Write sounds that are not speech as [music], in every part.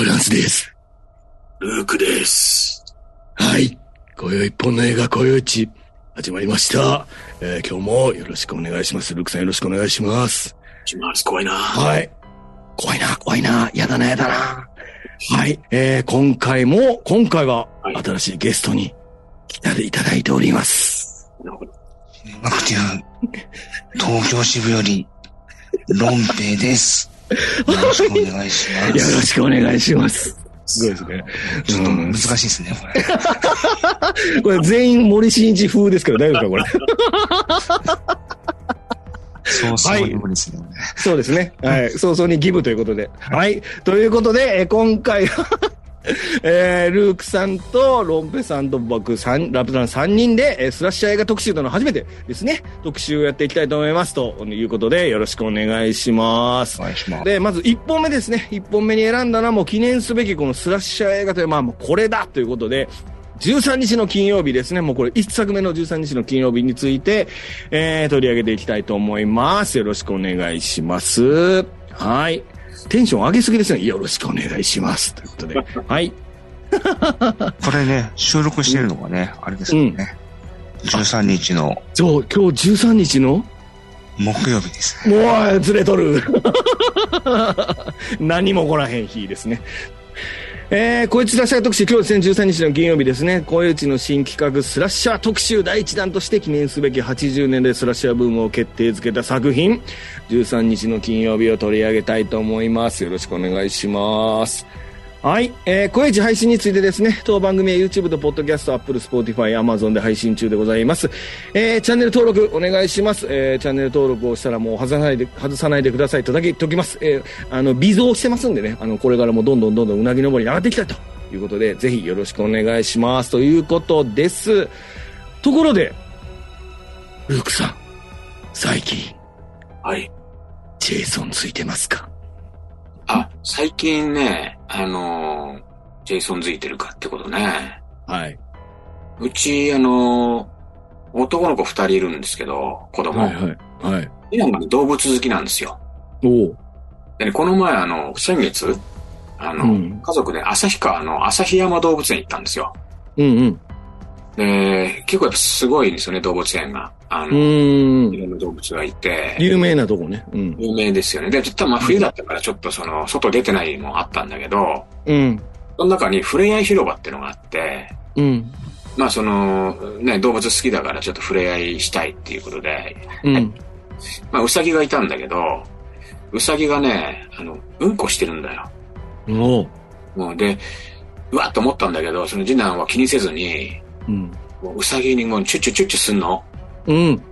フランスです。ルークです。はい。今宵一本の映画、今宵一、始まりました。えー今日もよろしくお願いします。ルークさんよろしくお願いします。します。怖いな。はい。怖いな、怖いな、やだな、やだな。はい。えー今回も、今回ははい新しいゲストに来ていただいております。なるほど。マクティア、東京支部より、ロンペイです。よろしくお願いしまよろす。しくお願いします。すごいですね。ちょっとうん難しいですね、これ。[laughs] これ全員森進一風ですけど大丈夫か、これ？[laughs] そうですね。そうですね。はい。[laughs] 早々にギブということで。はい。ということで、えー今回は、[laughs] えー、ルークさんとロンペさんと僕三ラプタン3人で、えースラッシャー映画特集とのを初めてですね、特集をやっていきたいと思います。ということで、よろしくお願いしますお。願いします。で、まず1本目ですね。1本目に選んだのはもう記念すべきこのスラッシャー映画という、まあもうこれだということで、13日の金曜日ですね。もうこれ1作目の13日の金曜日について、えー、取り上げていきたいと思います。よろしくお願いします。はい。テンション上げすぎですね。よろしくお願いします。ということで。[laughs] はい。これね、収録してるのがね、あれですよね。13日のそう、今日13日の？木曜日ですね。もう、ずれとる。[laughs] 何も起こらへん日ですね。えー、こいつらシャー特集、今日ですね、13日の金曜日ですね、こいちの新企画、スラッシャー特集第1弾として記念すべき80年でスラッシャーブームを決定づけた作品、13日の金曜日を取り上げたいと思います。よろしくお願いします。はい。えー、小市配信についてですね、当番組は YouTube と Podcast、Apple、Spotify、Amazon で配信中でございます。えー、チャンネル登録お願いします。えー、チャンネル登録をしたらもう外さないで、外さないでくださいとだけ言っておきます。えー、あの、微増してますんでね、あの、これからもどんどんどんどんうなぎ登りに上がっていきたいということで、ぜひよろしくお願いします。ということです。ところで、ルークさん、最近、はい。ジェイソンついてますか？あ、最近ね、あのージェイソンづいてるかってことね。はい。うち、あのー男の子二人いるんですけど、子供。はいはい。はい。今まで動物好きなんですよ。おうでね、この前、あの、先月、あの、うん家族で旭川の旭山動物園行ったんですよ。うんうん。で、結構やっぱすごいんですよね、動物園が。あうの。いろんな動物がいて。有名なとこね。うん。有名ですよね。で、ちょっとまあ冬だったからちょっとその、外出てないのもあったんだけど、うん。その中にふれあい広場っていうのがあって、うん。まあその、ね、動物好きだからちょっと触れ合いしたいっていうことで、うん。まあウサギがいたんだけど、ウサギがね、あの、うんこしてるんだよ。おう。もうで、うわっと思ったんだけど、その次男は気にせずに、うん。もうウサギにもうチュッチュチュッチュすんの。うん。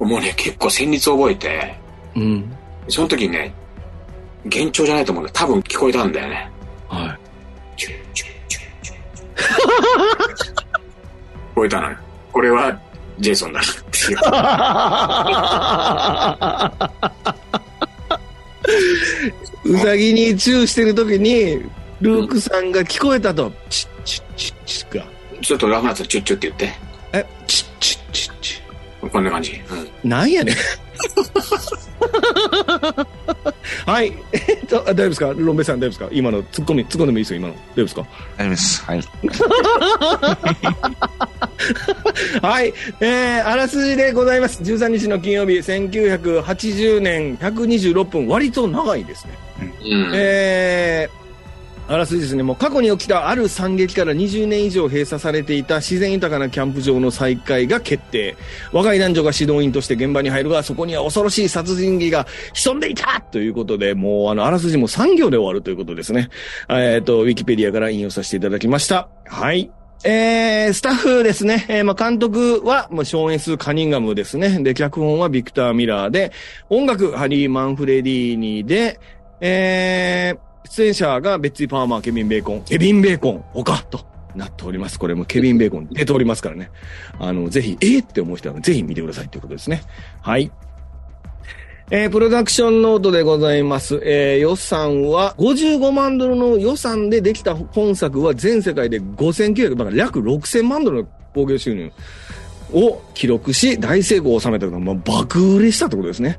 もうね、結構旋律覚えて、うん。その時にね、幻聴じゃないと思うんだ多分聞こえたんだよね。はい。[laughs] 聞こえたのよ。これは、ジェイソンだなっていう。[laughs] うさぎにチューしてる時に、ルークさんが聞こえたと。チッチッチッチッが。ちょっとラフなやつチュッチュって言って。こんな感じ。うん。ッ。なんやねん。[laughs] はい。えっと、あ大丈夫ですか？ロンベさん大丈夫ですか？今の突っ込み、突っ込んでもいいですよ、今の。大丈夫ですか？大丈夫です。はい。[laughs] はい。えー、あらすじでございます。13日の金曜日、1980年126分。割と長いですね。うん。えーあらすじですね、もう過去に起きたある惨劇から20年以上閉鎖されていた自然豊かなキャンプ場の再開が決定。若い男女が指導員として現場に入るが、そこには恐ろしい殺人鬼が潜んでいたということで、もうあの、あらすじも3行で終わるということですね。えっ、と、ウィキペディアから引用させていただきました。はい。えー、スタッフですね。えー、まあ、監督は、もう、ショーン・エス・カニンガムですね。で、脚本はビクター・ミラーで、音楽、ハリー・マンフレディーニで、えー、出演者がベッツィ・パーマー、ケビン・ベーコン、ケビン・ベーコン、他となっております。これもケビン・ベーコン出ておりますからね。あの、ぜひ、えー、って思う人はぜひ見てくださいということですね。はい。えープロダクションノートでございます。えー予算は55万ドルの予算でできた本作は全世界で5900、だから約6000万ドルの興行収入を記録し、大成功を収めたのが、まあ、爆売れしたってことですね。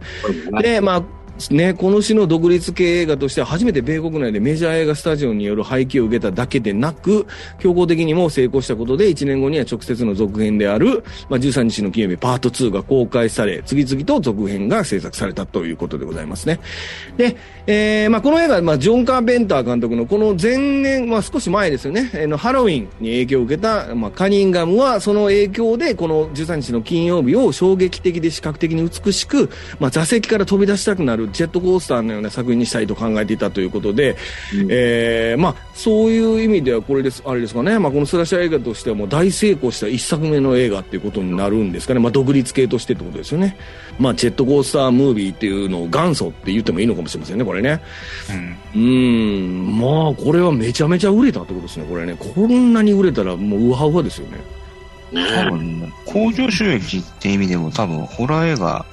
で、まあ、ね、この種の独立系映画としては初めて米国内でメジャー映画スタジオによる配給を受けただけでなく、強行的にも成功したことで、1年後には直接の続編である、まあ、13日の金曜日パート2が公開され、次々と続編が制作されたということでございますね。で、えー、まあ、この映画、まあ、ジョン・カーペンター監督のこの前年、まあ、少し前ですよね、え、のハロウィンに影響を受けた、まあ、カニンガムは、その影響で、この13日の金曜日を衝撃的で視覚的に美しく、まあ、座席から飛び出したくなるジェットコースターのような作品にしたいと考えていたということで、うん、えー、まあ、そういう意味ではこれです、あれですかね、まあ、このスラッシャー映画としてはもう大成功した一作目の映画っていうことになるんですかね、まあ、独立系としてってことですよね。まあ、ジェットコースタームービーっていうのを元祖って言ってもいいのかもしれませんね、これね。うん、うんまあ、これはめちゃめちゃ売れたってことですね、これね。こんなに売れたらもうウハウハですよね。多分、工場収益って意味でも多分、ホラー映画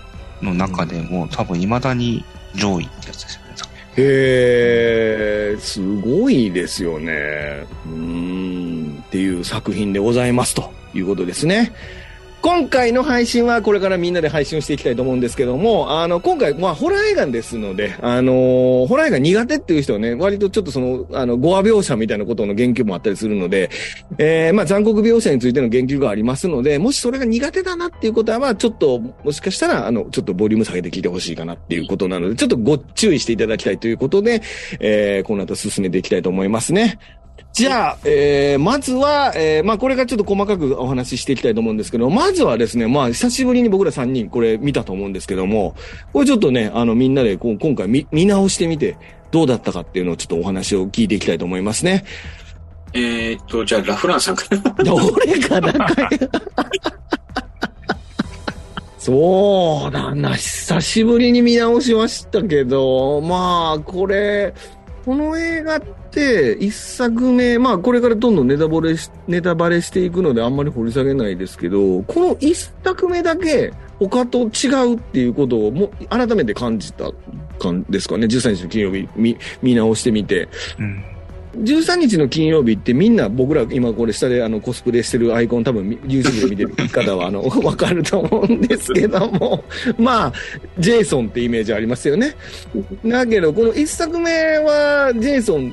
の中でも、多分、未だに上位ってやつですよね。へえ、すごいですよね。うん、っていう作品でございますということですね。今回の配信はこれからみんなで配信をしていきたいと思うんですけども、あの、今回、まあ、ホラー映画ですので、あのー、ホラー映画苦手っていう人はね、割とちょっとその、あの、語話描写みたいなことの言及もあったりするので、えー、まあ、残酷描写についての言及がありますので、もしそれが苦手だなっていうことは、まあ、ちょっと、もしかしたら、あの、ちょっとボリューム下げて聞いてほしいかなっていうことなので、ちょっとご注意していただきたいということで、えー、この後進めていきたいと思いますね。じゃあ、えー、まずは、えー、まあ、これからちょっと細かくお話ししていきたいと思うんですけど、まずはですね、まあ、久しぶりに僕ら3人これ見たと思うんですけども、これちょっとね、あの、みんなでこう今回見見直してみて、どうだったかっていうのをちょっとお話を聞いていきたいと思いますね。えー、っと、じゃあ、ラフランさんから。どれかな [laughs] そうだな、久しぶりに見直しましたけど、まあ、これ、この映画って、一作目、まあこれからどんどんネタバレし、ネタバレしていくのであんまり掘り下げないですけど、この一作目だけ他と違うっていうことをも改めて感じた感ですかね。13日の金曜日見、見直してみて。うん13日の金曜日ってみんな僕ら今これ下であのコスプレしてるアイコン多分 YouTube で見てる方はあの [laughs] わかると思うんですけどもまあジェイソンってイメージありますよねだけどこの1作目はジェイソン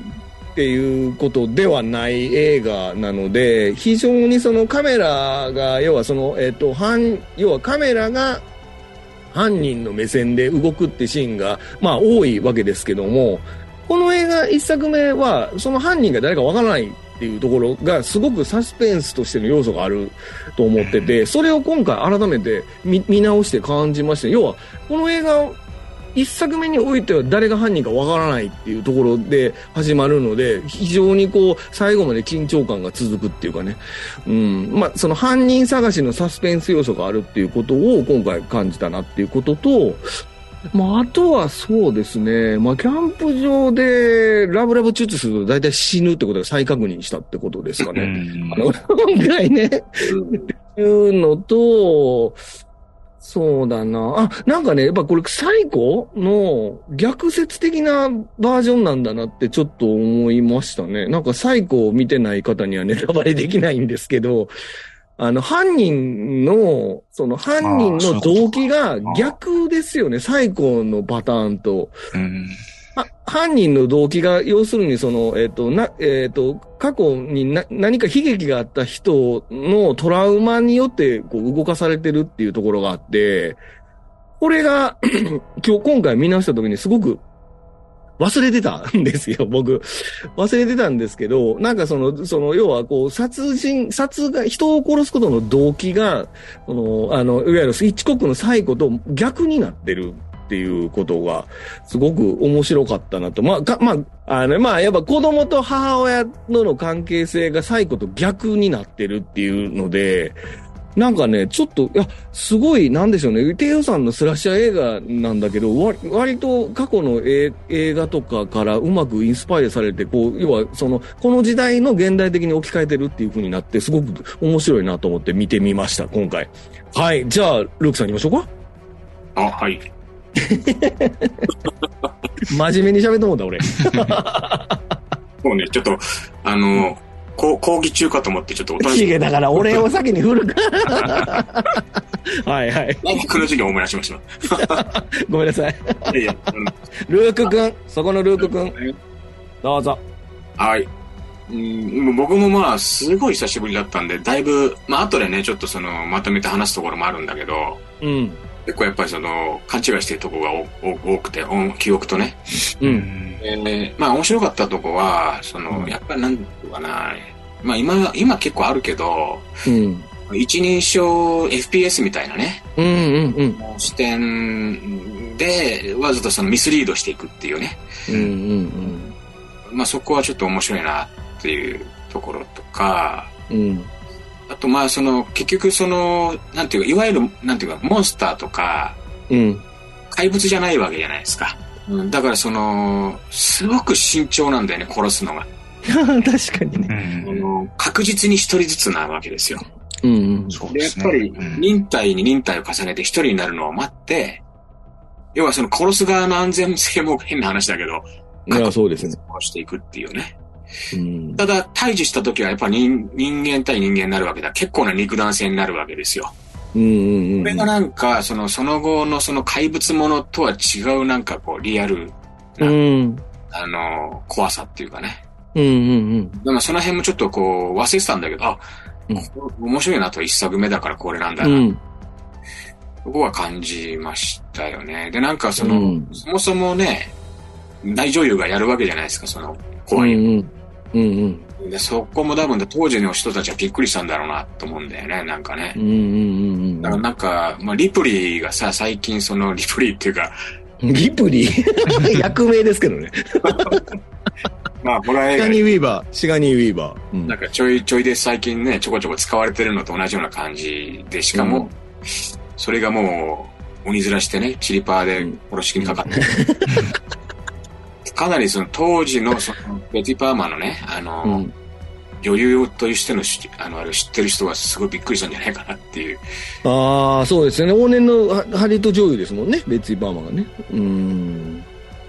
っていうことではない映画なので非常にそのカメラが要はそのえっ、と半要はカメラが犯人の目線で動くってシーンがまあ多いわけですけどもこの映画一作目は、その犯人が誰かわからないっていうところがすごくサスペンスとしての要素があると思ってて、それを今回改めて見直して感じました。要は、この映画一作目においては誰が犯人かわからないっていうところで始まるので、非常にこう、最後まで緊張感が続くっていうかね。うん。まあ、その犯人探しのサスペンス要素があるっていうことを今回感じたなっていうことと、まあ、あとはそうですね。まあ、キャンプ場でラブラブチュッチすると大体死ぬってことが再確認したってことですかね。あの、[laughs] ぐらいね。いうのと、そうだな。あ、なんかね、やっぱこれ最後の逆説的なバージョンなんだなってちょっと思いましたね。なんかサイコを見てない方にはネタバレできないんですけど、あの、犯人の、その犯人の動機が逆ですよね。サイコのパターンと。うん犯人の動機が、要するにその、えっ、ー、と、な、えっ、ー、と、過去にな何か悲劇があった人のトラウマによってこう動かされてるっていうところがあって、これが [clears throat] 今日、今回見直した時にすごく忘れてたんですよ、[laughs] 僕。忘れてたんですけど、なんかその、その、要はこう、殺人、殺が、人を殺すことの動機が、その、あの、いわゆる一国の最古と逆になってるっていうことが、すごく面白かったなと。まあ、か、まあ、あの、まあ、やっぱ子供と母親との関係性が最古と逆になってるっていうので、なんかね、ちょっと、いや、すごい、なんでしょうね、低予算のスラッシャー映画なんだけど、割割と過去の映画とかからうまくインスパイアされて、こう、要は、その、この時代の現代的に置き換えてるっていう風になって、すごく面白いなと思って見てみました、今回。はい、じゃあ、ルークさん行きましょうか。あ、はい。[laughs] 真面目に喋ってもうた、俺。そうね、ちょっと、あの、こう講義中かと思ってちょっとおとなしヒゲだから俺を先に振るから。[laughs] はいはい。大学の授業を思い出しました。[laughs] ごめんなさい。いやいや、あのルークくん、そこのルークくん、どうぞ。はい。うん、僕もまあ、すごい久しぶりだったんで、だいぶ、まあ、後でね、ちょっとその、まとめて話すところもあるんだけど、うん。結構やっぱりその、勘違いしてるところが多くて、お記憶とね。う。うんん。で、まあ、面白かったとこは、その、うんやっぱりなんていうかな、まあ、今、今結構あるけど、うん。一人称 FPS みたいなね、うんうんうん。視点で、わざとそのミスリードしていくっていうね。うんうんまあ、そこはちょっと面白いなっていうところとか、うん。と、まあ、その、結局、その、なんていうか、いわゆる、なんていうか、モンスターとか、うん。怪物じゃないわけじゃないですか。うん、だから、その、すごく慎重なんだよね、殺すのが。[laughs] 確かにね。うんあの確実に一人ずつなわけですよ。うんうん。で、そうですね。やっぱりうん、忍耐に忍耐を重ねて一人になるのを待って、要はその殺す側の安全性も変な話だけど、いや、そうですね。殺していくっていうね。うん。ただ、対峙した時はやっぱ人人間対人間になるわけだ。結構な肉弾戦になるわけですよ。うんうんうん。これがなんか、その、その後のその怪物ものとは違うなんかこう、リアルうん。うんあの、怖さっていうかね。うんうん。でもその辺もちょっとこう、忘れてたんだけど、あ、うん面白いなと一作目だからこれなんだな。うん。そこは感じましたよね。で、なんかその、うんそもそもね、大女優がやるわけじゃないですか、その、う怖い。んうん。うんで、そこも多分当時の人たちはびっくりしたんだろうなと思うんだよね、なんかねうん。うんうんだからなんか、まあ、リプリーがさ、最近その、リプリーっていうか、うん。リプリー？[laughs] 役名ですけどね。[laughs] まあ、ホラー映画シガニー・ウィーバー。シガニー・ウィーバー。うんなんかちょいちょいで最近ね、ちょこちょこ使われてるのと同じような感じで、しかも、うんそれがもう、鬼面してね、チリパーで殺し気にかかってる。かなりその当時のそのベティ・パーマーのね、あの、うん。女優としてのしあのあれを知ってる人はすごいびっくりしたんじゃないかなっていう。ああ、そうですよね。往年のハハリウッド女優ですもんね。ベッツィ・バーマンがね。うん。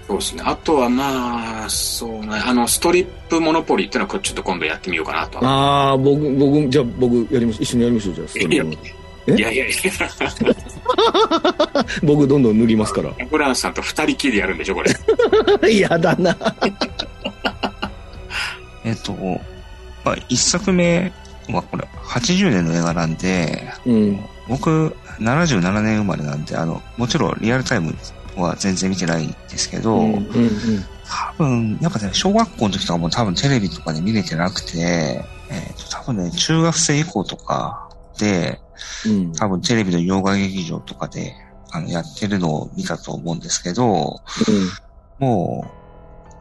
そうですね。あとはまあ、そうね、あの、ストリップモノポリーっていうのはちょっと今度やってみようかなと。ああ、僕、僕、じゃあ僕やりましょう。一緒にやりましょう、じゃあストリーム。え？いやいやい [laughs] 僕どんどん塗りますから。や、ブランさんと二人きりでやるんでしょ、これ。[laughs] 嫌だな。[laughs] えっと、まあ、一作目はこれ、80年の映画なんで、うん。僕、77年生まれなんで、あの、もちろんリアルタイムは全然見てないんですけど、うん。うん。多分、やっぱね、小学校の時とかも多分テレビとかで見れてなくて、えっ、と、多分ね、中学生以降とかで、うん。多分テレビの洋画劇場とかで、あの、やってるのを見たと思うんですけど、もう、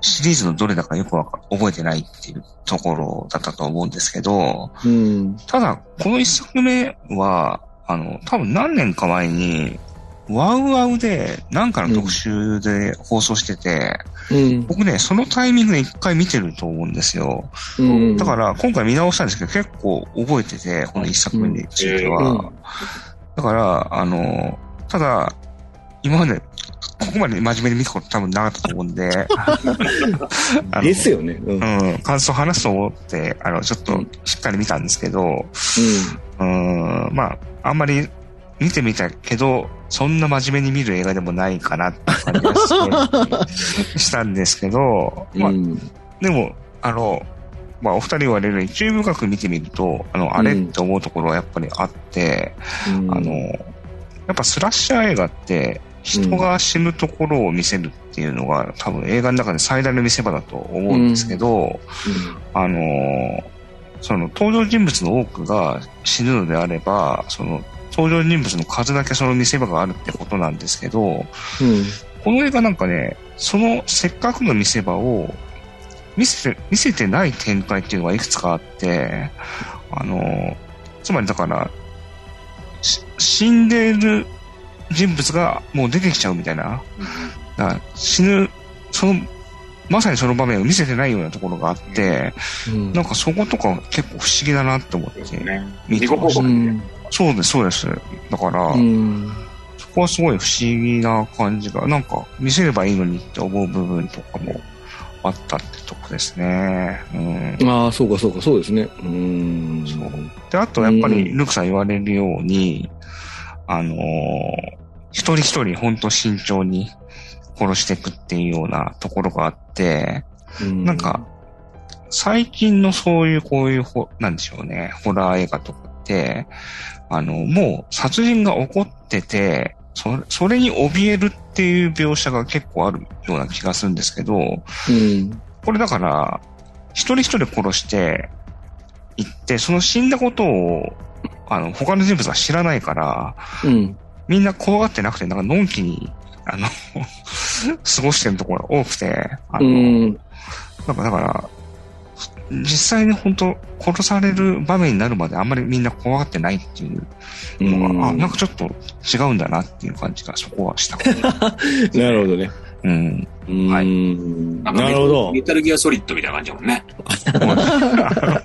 シリーズのどれだかよくわか覚えてないっていうところだったと思うんですけど、うん。ただ、この一作目は、あの、多分何年か前に、ワウワウで、なんかの特集で放送してて、うん。僕ね、そのタイミングで一回見てると思うんですよ。うん。だから、今回見直したんですけど、結構覚えてて、この一作目については。うんだから、あの、ただ、今まで、ここまで真面目に見たこと多分なかったと思うんで、[laughs] ですよね。うん、感想話すと思って、あの、ちょっとしっかり見たんですけど、うん、まあ、あんまり見てみたけど、そんな真面目に見る映画でもないかなって感じがしたんですけど、まあ、うん。でも、あの、まあ、お二人言われるように注意深く見てみると、あの、あれって思うところはやっぱりあって、うんあの、やっぱスラッシャー映画って、人が死ぬところを見せるっていうのが、多分映画の中で最大の見せ場だと思うんですけど、あの、その登場人物の多くが死ぬのであれば、その登場人物の数だけその見せ場があるってことなんですけど、うん。この映画なんかね、そのせっかくの見せ場を見せて、見せてない展開っていうのがいくつかあって、あの、つまりだから、し死んでいる人物がもう出てきちゃうみたいな。だから死ぬ、その、まさにその場面を見せてないようなところがあって、うん。なんかそことか結構不思議だなって思って。ね。見て自己報告うね。ん。そうです、そうです。だから、うん。そこはすごい不思議な感じが、なんか見せればいいのにって思う部分とかもあったってとこですね。うん。ああ、そうかそうか、そうですね。うーん。そうで、あとやっぱり、うんルークさん言われるように、あのー一人一人本当慎重に殺していくっていうようなところがあって、うんなんか、最近のそういうこういうほ、なんでしょうね、ホラー映画とかって、あの、もう殺人が起こってて、それ、それに怯えるっていう描写が結構あるような気がするんですけど、うん。これだから、一人一人殺して、行って、その死んだことを、あの、他の人物が知らないから、うん。みんな怖がってなくて、なんか、のんきに、あの、[laughs] 過ごしてるところが多くて、あうの、ん。なんかだから、実際に本当殺される場面になるまであんまりみんな怖がってないっていうのが、あ、なんかちょっと違うんだなっていう感じがそこはした。[laughs] なるほどね。うん。うん。はいなるほどメ。タルギアソリッドみたいな感じだもんね。[laughs]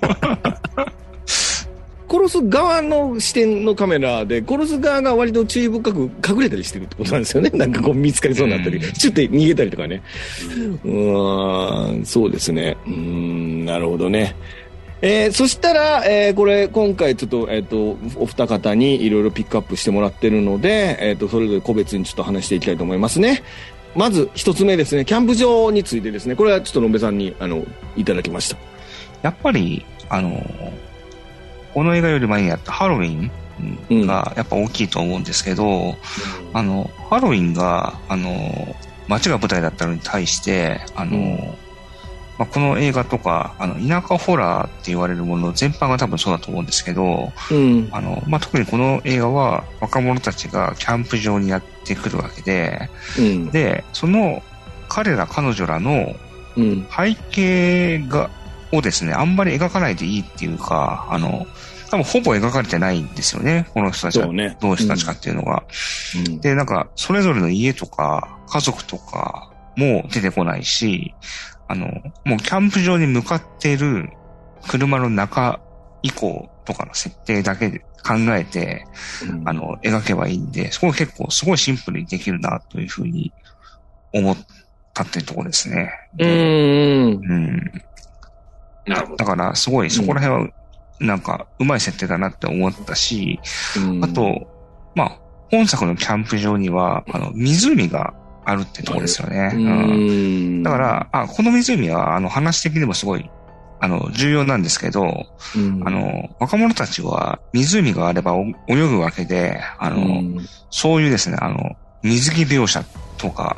殺す側の視点のカメラで、殺す側が割と注意深く隠れたりしてるってことなんですよね。[laughs] なんかこう見つかりそうになったり、うんちょっと逃げたりとかね。うーん、そうですね。うーん、なるほどね。えーそしたら、えーこれ、今回ちょっと、えっ、と、お二方にいろいろピックアップしてもらってるので、えっ、と、それぞれ個別にちょっと話していきたいと思いますね。まず、一つ目ですね、キャンプ場についてですね、これはちょっとのべさんに、あの、いただきました。やっぱり、あの、この映画より前にやったハロウィンがやっぱ大きいと思うんですけど、あの、ハロウィンが、あの、街が舞台だったのに対して、あの、うんまあ、この映画とか、あの、田舎ホラーって言われるもの全般が多分そうだと思うんですけど、うん。あの、まあ、特にこの映画は若者たちがキャンプ場にやってくるわけで、うん。で、その彼ら彼女らのうん。背景が、をですね、あんまり描かないでいいっていうか、あの、多分ほぼ描かれてないんですよね、この人たちはね。どういう人たちかっていうのが。うん。で、なんか、それぞれの家とか、家族とかも出てこないし、あの、もうキャンプ場に向かっている車の中以降とかの設定だけで考えて、うんあの、描けばいいんで、そこ結構すごいシンプルにできるなというふうに思ったっていうところですね。うん。うん。なるほど。だから、すごい、そこら辺は、なんか、うまい設定だなって思ったし、うんあ、と、まあ、本作のキャンプ場には、あの、湖があるってところですよね。ううんん。だから、あ、この湖は、あの、話的にもすごい、あの、重要なんですけど、うん、あの、若者たちは湖があればお泳ぐわけで、あの、うん、そういうですね、あの、水着描写とか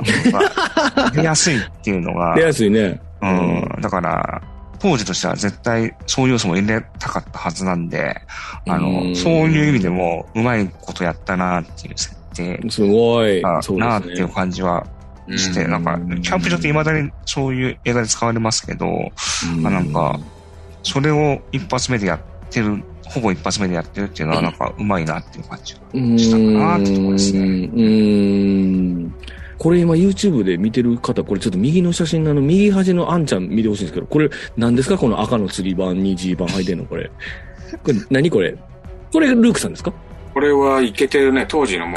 が [laughs] 出やすいっていうのが出、やすいね。うん、だから、当時としては絶対そういう要素も入れたかったはずなんで、あうの、んそういう意味でもうまいことやったなっていう設定すごい。だそうなっていう。感じはして、うんなんか、キャンプ場って未だにそういう映画で使われますけど、うんあなんか、それを一発目でやってる、ほぼ一発目でやってるっていうのはなんかうまいなっていう感じがしたかなってところですね。うん。うんこれ今 YouTube で見てる方、これちょっと右の写真のあの右端のあんちゃん見てほしいんですけど、これ何ですか？この赤の釣り板にジーパン履いてんのこれ。これ何これ？これルークさんですか？これはいけてるね、当時のもう、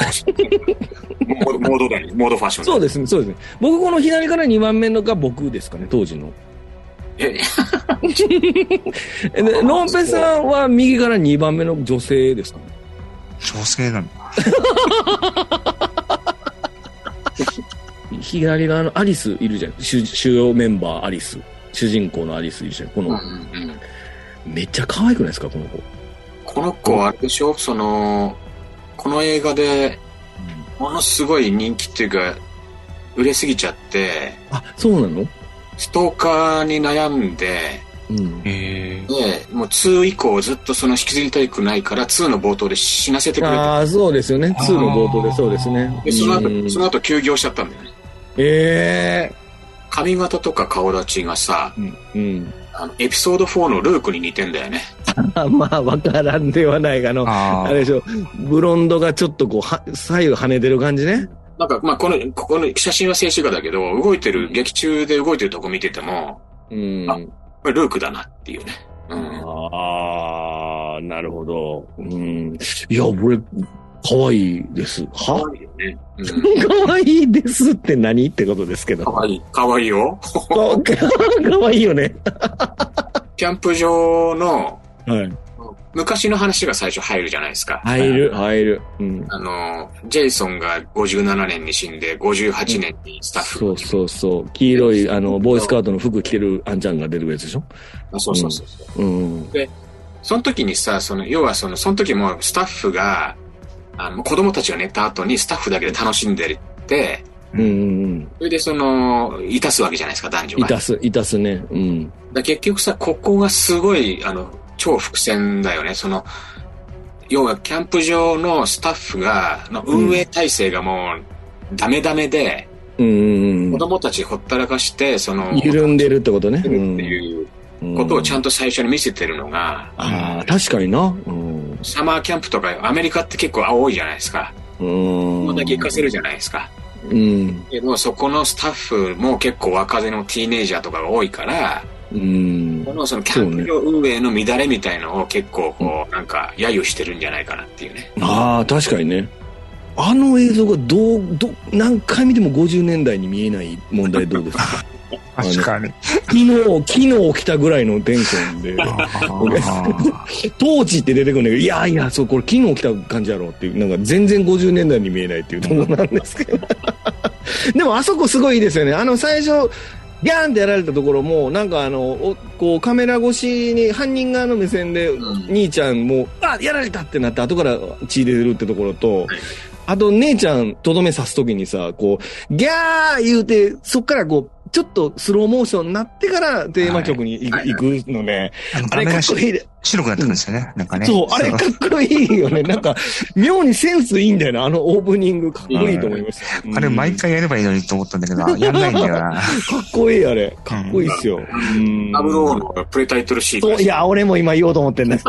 モードモードだね、モードファッションだそうですね、そうですね。僕この左から2番目のが僕ですかね、当時の。え、ロンペさんは右から2番目の女性ですかね？女性なんだ。[laughs] 左側のアリスいるじゃん。主主要メンバーアリス。主人公のアリスいるじゃん。この、うんめっちゃ可愛くないですか、この子。この子はあれでしょ？その、この映画でものすごい人気っていうか、売れすぎちゃって、あ、そうなの？ストーカーに悩んで、うん。へで、もう2以降ずっとその引きずりたくないから2の冒頭で死なせてくれて、ああ、そうですよね。2の冒頭でそうですね。で、そのうん後、その後休業しちゃったんだよね。え髪型とか顔立ちがさ、えうん。うん。あの、エピソード4のルークに似てんだよね。[laughs] あまあ、わからんではないが、あの、ああれでしょ、ブロンドがちょっとこう、は左右跳ねてる感じね。なんか、まあ、この、ここの写真は静止画だけど、動いてる、劇中で動いてるとこ見てても、うん。あこれルークだなっていうね。うん。ああ、なるほど。うん。いや、俺、かわいいです。かは？わいいよね。うん。かわいいですって何ってことですけど。かかわいい。かわいいよ。かわいいよね。[laughs] キャンプ場のはい。昔の話が最初入るじゃないですか。入る、入る。うん。あの、ジェイソンが57年に死んで、58年にスタッフそうそうそう。黄色い、あの、ボーイスカートの服着てるあんちゃんが出るやつでしょ？あそうそうそうそう。うん。その時にさ、その、要はその、その時もスタッフが、あの、子供たちが寝た後にスタッフだけで楽しんでるって、うんうんそれでその、いたすわけじゃないですか、男女うん。いが。たす、いたすね。うん。だ結局さ、ここがすごい、あの、超伏線だよね。その、要はキャンプ場のスタッフが、の運営体制がもう、ダメダメで、うんうん子供たちほったらかして、その、うん。緩んでるってことね。っていうことをちゃんと最初に見せてるのが、ああ、確かにな。うん。サマーキャンプとかアメリカって結構多いじゃないですか。うん。こんだけ行かせるじゃないですか。うん。けど、そこのスタッフも結構若手のティーネイジャーとかが多いから、うんこ。のそのキャンプ場運営の乱れみたいのを結構こう、なんか、揶揄してるんじゃないかなっていうね。ああ、確かにね。あの映像がどう、ど、何回見ても50年代に見えない問題どうですか？確かに。昨日、昨日起きたぐらいのテンションで、あートーチって出てくるんだけど、いやいや、そう、これ昨日起きた感じやろうっていう、なんか全然50年代に見えないっていうところなんですけど。[laughs] でもあそこすごいいいですよね。あの最初、ギャーンってやられたところも、なんかあの、おこうカメラ越しに犯人側の目線で、うん兄ちゃんも、あ、やられたってなって、後から血出るってところと、あと姉ちゃんとどめ刺すときにさ、こう、ギャー言うて、そっからこう、ちょっとスローモーションになってからテーマ曲に行く,、はい行くのね。あれかっこいいで。白くなってくるんですよね。なんかね。そう、あれかっこいいよね。なんか、妙にセンスいいんだよな、あのオープニング。かっこいいと思いました。あれ毎うん回やればいいのにと思ったんだけど、[laughs] やんないんだよな。かっこいい、あれ。かっこいいっすよ。うんダブルオーのプレタイトルシークエンスそう、いや、俺も今言おうと思ってんだ。[laughs] ね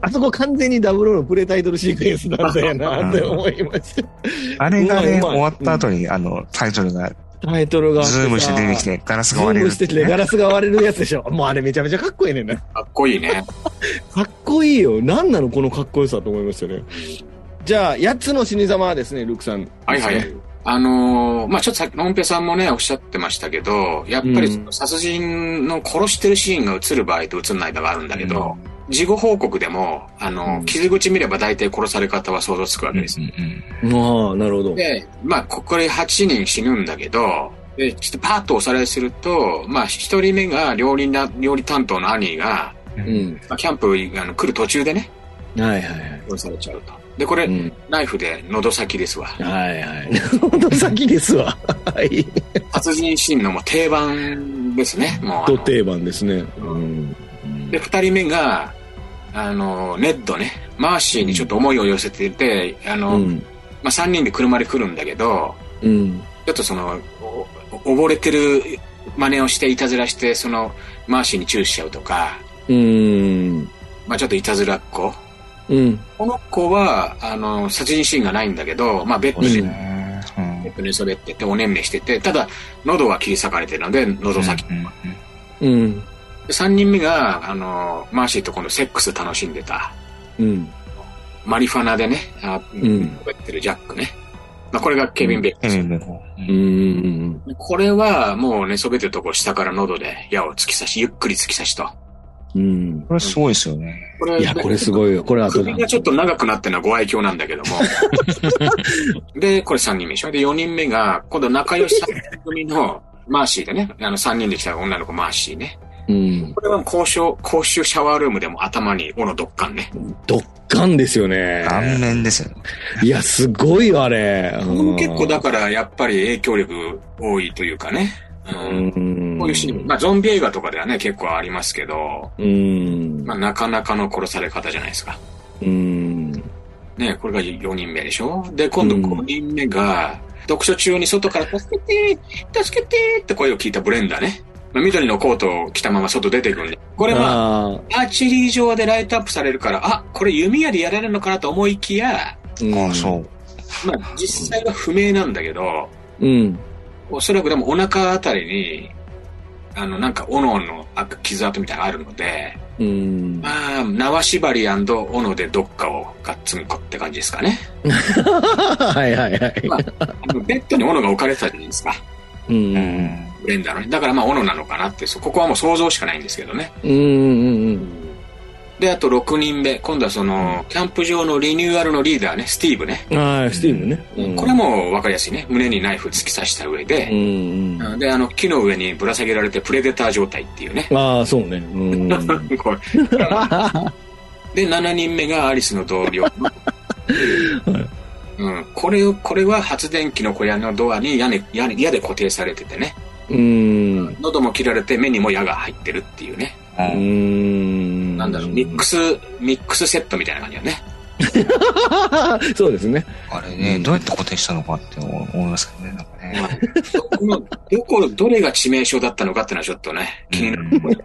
あそこ完全にダブルオーのプレタイトルシークエンスなんだよな、って思いました。あれがね、終わった後に、あの、タイトルが、タイトルが。ズームして出てきて、ガラスズが割れるっームしてて。ガラスが割れるやつでしょ。もうあれめちゃめちゃかっこいいねんな。かっこいいね。かっこいいよ。なんなのこのかっこよさと思いましたね。じゃあ、8つの死に様ですね、ルークさん。はいはい。あのーまあちょっとさっき、のんぺさんもね、おっしゃってましたけど、やっぱり殺人の殺してるシーンが映る場合と映んない場合があるんだけど、事後報告でも、あの、うん傷口見れば大体殺され方は想像つくわけです。ああ、なるほど。で、まあ、ここで8人死ぬんだけど、で、ちょっとパーッとおさらいすると、まあ、一人目が料理な、料理担当の兄が、うん。まあ、キャンプあの来る途中でね、はいはいはい。殺されちゃうと。で、これ、うん。ナイフで喉先ですわ。はいはい。ほんと先ですわ。はい。殺人シーンのもう定番ですね。もう。と定番ですね。うん。で、二人目が、あの、ネッドね、マーシーにちょっと思いを寄せていて、あの、うん。まあ、三人で車で来るんだけど、うん。ちょっとその、お溺れてる真似をしていたずらして、その、マーシーにチューしちゃうとか、うん。まあちょっといたずらっ子。うん。この子は、あの、殺人シーンがないんだけど、まあベッドで、うんうんベッド寝そべってて、おねんねしてて、ただ、喉は切り裂かれてるので、喉先。うん。で三人目が、あの、マーシーと今度セックス楽しんでた、うん。マリファナでね、あんやってるジャックね。まあこれがケビン・ベックス。うん。これはもう寝そべってるところ下から喉で矢を突き刺し、ゆっくり突き刺しと。うん。これすごいですよね。これいや、これすごいよ。これ後だ首。がちょっと長くなってるのはご愛嬌なんだけども。[laughs] で、これ3人目でしょ。で、4人目が、今度仲良しさ組のマーシーでね、あの3人で来た女の子マーシーね。うん。これは公衆、公衆シャワールームでも頭に斧ドッカンね。ドッカンですよね。顔面ですよね。いや、すごいよ、あれ。うん結構だからやっぱり影響力多いというかね。こういうシーン、まあゾンビ映画とかではね、結構ありますけど、うん。まあなかなかの殺され方じゃないですか。うん。ね、これが4人目でしょ？で、今度うん5人目が、読書中に外から助けて助けてって声を聞いたブレンダーね。まあ緑のコートを着たまま外出てくるんで。これは。アーチェリー場でライトアップされるから、あ、これ弓矢でやられるのかなと思いきや、うんああ、そう。まあ実際は不明なんだけど、うん。おそらくでもお腹あたりに、あの、なんか、斧の傷跡みたいなのがあるので、うん。まあ、縄縛り斧でどっかをガッツンコって感じですかね。[laughs] はいはいはい。まあ、あのベッドに斧が置かれてたじゃないですか。う。うんん。ブレンダーのね。だからまあ、斧なのかなって、そここはもう想像しかないんですけどね。うんうんで、あと6人目。今度はその、キャンプ場のリニューアルのリーダーね、スティーブね。うん。ああ、スティーブね。うんこれも分かりやすいね。胸にナイフ突き刺した上うで、んうん。で、あの、木の上にぶら下げられてプレデター状態っていうね。ああ、そうね。うん。[laughs] これ [laughs] で、7人目がアリスの同僚の。[laughs] うん、これを、これは発電機の小屋のドアに屋根、屋根、矢で固定されててね。うん。喉も切られて目にも矢が入ってるっていうね。うーん。なんだろう、ミックス、ミックスセットみたいな感じだね。[laughs] そうですね。あれね、どうやって固定したのかって思いますけどね、なんかね。[laughs] この、どこ、どれが致命傷だったのかっていうのはちょっとね、気になる。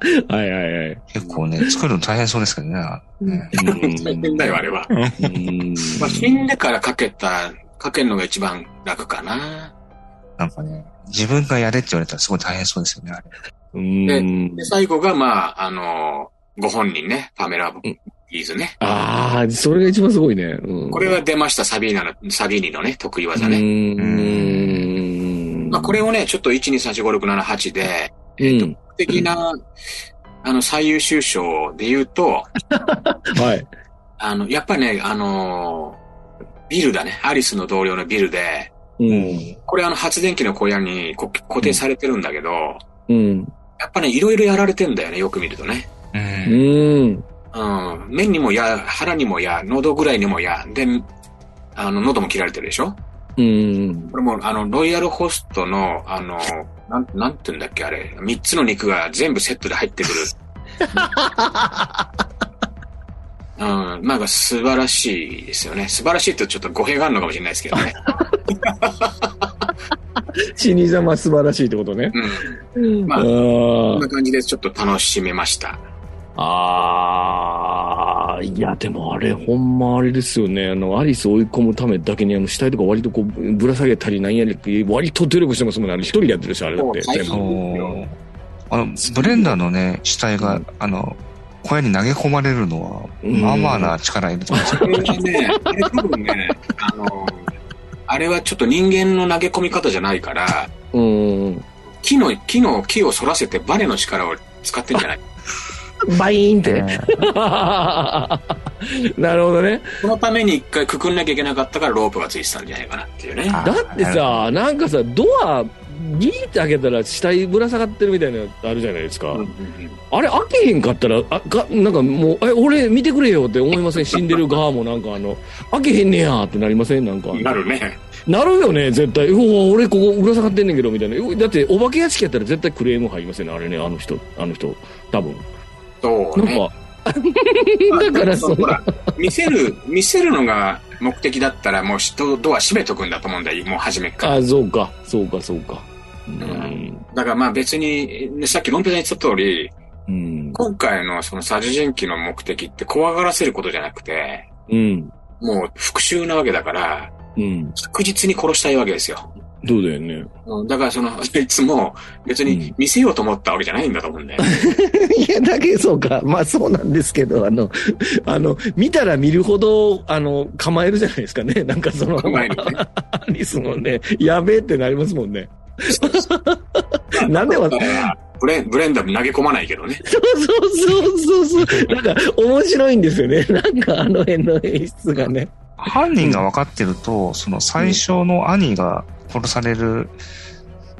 [laughs] はいはいはい。結構ね、作るの大変そうですけどね。ね大変だよ、あれは。うん。まあ、死んでからかけた、かけるのが一番楽かな。なんかね、自分がやれって言われたらすごい大変そうですよね、あれ。うんで、最後が、まあ、あの、ご本人ね、パメラ・ボギーズね。ああ、それが一番すごいね。うんこれは出ました、サビーナの、サビーニのね、得意技うね。ん。まあ、これをね、ちょっと1、2、3、4、5、6、7、8で、うん。的な、あの、最優秀賞で言うと、[laughs] はい。あの、やっぱりね、あのビルだね。アリスの同僚のビルで、うん。これあの発電機の小屋にこ固定されてるんだけど、うん。やっぱね、いろいろやられてんだよね、よく見るとね。う。うんん。うん。目にもや、腹にもや、喉ぐらいにもや、で、あの、喉も切られてるでしょ？うん。これも、あの、ロイヤルホストの、あの、なん、なんて言うんだっけ、あれ。三つの肉が全部セットで入ってくる。[laughs] うん。なんか素晴らしいですよね。素晴らしいってちょっと語弊があるのかもしれないですけどね。[laughs] 死に様素晴らしいってことね。うん。まああこんーな感じでちょっと楽しめました。あー、いや、でもあれ、ほんまあれですよね。あの、アリスを追い込むためだけに、あの、死体とか割とこう、ぶら下げたりなんやりって、割と努力してますもんね。あれ一人でやってるし、あれだって。そう全部おあの、ブレンダーのね、死体が、あの、小屋に投げ込まれるのは、うんまあまあな力いると思うんですあれ多分ね、あの、あれはちょっと人間の投げ込み方じゃないから、うん。木の、木の、木を反らせてバネの力を使ってんじゃない？バイーンって。[laughs] なるほどね。そのために一回くくんなきゃいけなかったからロープがついてたんじゃないかなっていうね。あだってさ、なんかさ、ドア、ギーって開けたら死体ぶら下がってるみたいなのあるじゃないですか。うんうんあれ開けへんかったら、あがなんかもう、え、俺見てくれよって思いません？死んでる側もなんかあの、[laughs] 開けへんねやってなりません？なんか。うんなるね。なるよね、絶対。うわ、俺ここぶら下がってんねんけど、みたいな。うだって、お化け屋敷やったら絶対クレーム入りませんね、あれね、あの人、あの人、多分。そうね。なんか、[laughs] だからそほらの、見せる、見せるのが目的だったらもうドドア閉めとくんだと思うんだよ、もう初めっから。あ、そうか、そうか、そうか。うん。だからまあ別に、ねさっきロンペさん言ってた通り、うん。今回のその殺人鬼の目的って怖がらせることじゃなくて、うん。もう復讐なわけだから、うん。確実に殺したいわけですよ。そうだよね。うんだからその、いつも別に見せようと思ったわけじゃないんだと思うんだよ。[laughs] いや、だけそうか。まあそうなんですけど、あの、あの、見たら見るほど、あの、構えるじゃないですかね。なんかその、構えるね [laughs] アリスもね、やべえってなりますもんね。[laughs] なんでわ、ブレン、ブレンダー投げ込まないけどね。そうそうそうそうそう。なんか面白いんですよね。[laughs] なんかあの辺の演出がね。犯人が分かってると、その最初の兄が殺される、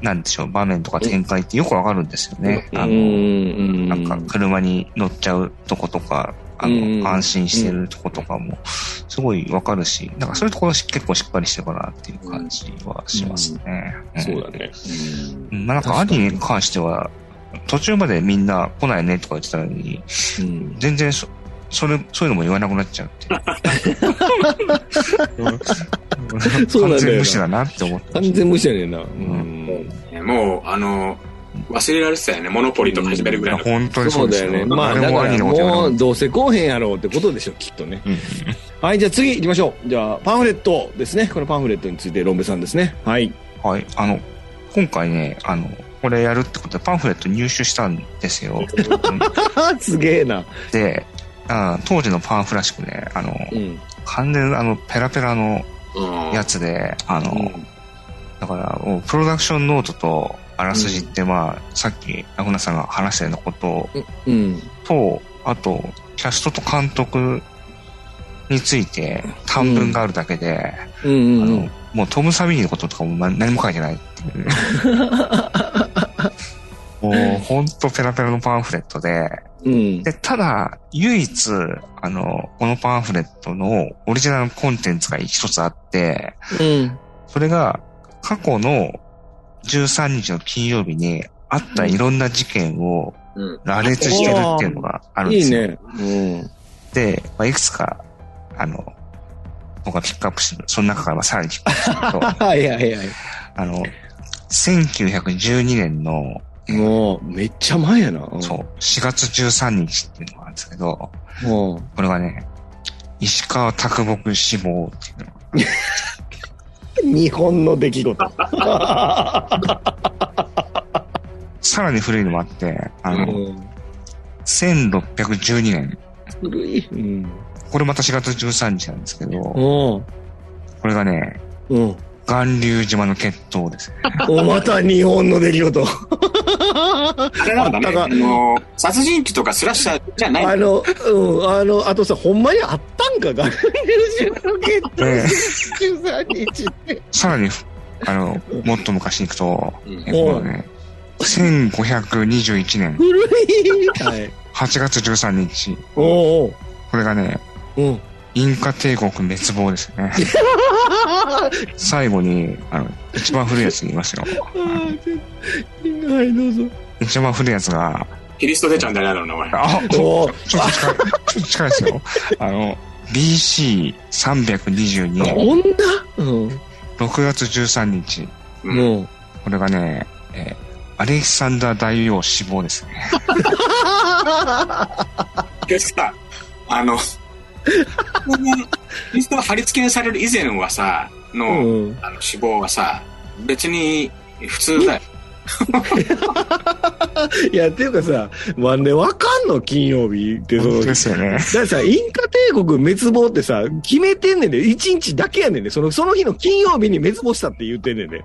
なんでしょう、場面とか展開ってよくわかるんですよね。あの、んなんか車に乗っちゃうとことか、あうんの、安心してるとことかも、すごいわかるし、なんかそういうところし結構しっかりしてるかなっていう感じはしますね。んそうだね。うんまあなんか兄に関しては、途中までみんな来ないねとか言ってたのに、うん。全然そ、それ、そういうのも言わなくなっちゃうっていう。[laughs] そうなんだよな完全無視だなって思った。完全無視やねんな。うん。ねもう、あの、忘れられてたよね。モノポリとか始めるぐらいの。本当にそそううですよ。だよね。まあ、誰もだからもう、どうせ来おへんやろうってことでしょ、きっとね。うんはい、じゃあ次行きましょう。じゃあ、パンフレットですね。このパンフレットについて、ロンベさんですね。はい。はい。あの、今回ね、あの、これやるってことでパンフレット入手したんですよ。[laughs] すげえな。で、あ当時のパンフらしくね、あの、うん。完全あの、ペラペラのうんやつで、あの、うんだから、プロダクションノートとあらすじって、まあ、さっき、ラグナさんが話したようなことうん。と、あと、キャストと監督について短文があるだけで、あのうん。もうトム・サビーニのこととかも何何も書いてないっていうね。[laughs] もう、ほんとペラペラのパンフレットで、うん。で、ただ、唯一、あの、このパンフレットのオリジナルコンテンツが一つあって、うん。それが、過去の13日の金曜日にあったいろんな事件をうん。羅列してるっていうのがあるんですよ。いいね。うん。で、まあ、いくつか、あの、僕がピックアップしてる、その中からまあさらにピックアップすると、[laughs] はいはいはい。あの、1912年の、えーもう、めっちゃ前やな。そう、4月13日っていうのがあるんですけど、うん。これがね、石川啄木死亡っていうのが [laughs] 日本の出来事。[laughs] さらに古いのもあって、あの、うん1612年、古い。うん。これまた4月13日なんですけど、うん。これがね、うん。巌流島の決闘ですね。[laughs] お、また日本の出来事。あれなんだね。あの、殺人鬼とかスラッシャーじゃない。あの、うん、あの、あとさ、ほんまにあったんか、学年中の決で、闘13日って。[laughs] さらに、あの、もっと昔に行くと、うんね、1521年古い。はい。8月13日、おうこれがね。うん。インカ帝国滅亡ですね。[laughs] 最後に、あの、一番古いやつ言いますよ。[laughs] はい、どうぞ。一番古いやつが、キリスト出ちゃうんじゃないの名前。あ、おうちょっと近い、ちょっと近いですよ。[laughs] あの、BC322 年、こんなうん。6月13日、うん。もう。これがね、えーアレキサンダー大王死亡ですね。でさ、あの、キリストが貼り付けにされる以前はさ、の、うん。あの死亡はさ、別に普通だよ。いや、っていうかさ、なんでわかんの？金曜日って、その、ですよね。だってさ、インカ帝国滅亡ってさ、決めてんねんで、一日だけやねんで、その、その日の金曜日に滅亡したって言ってんねんで。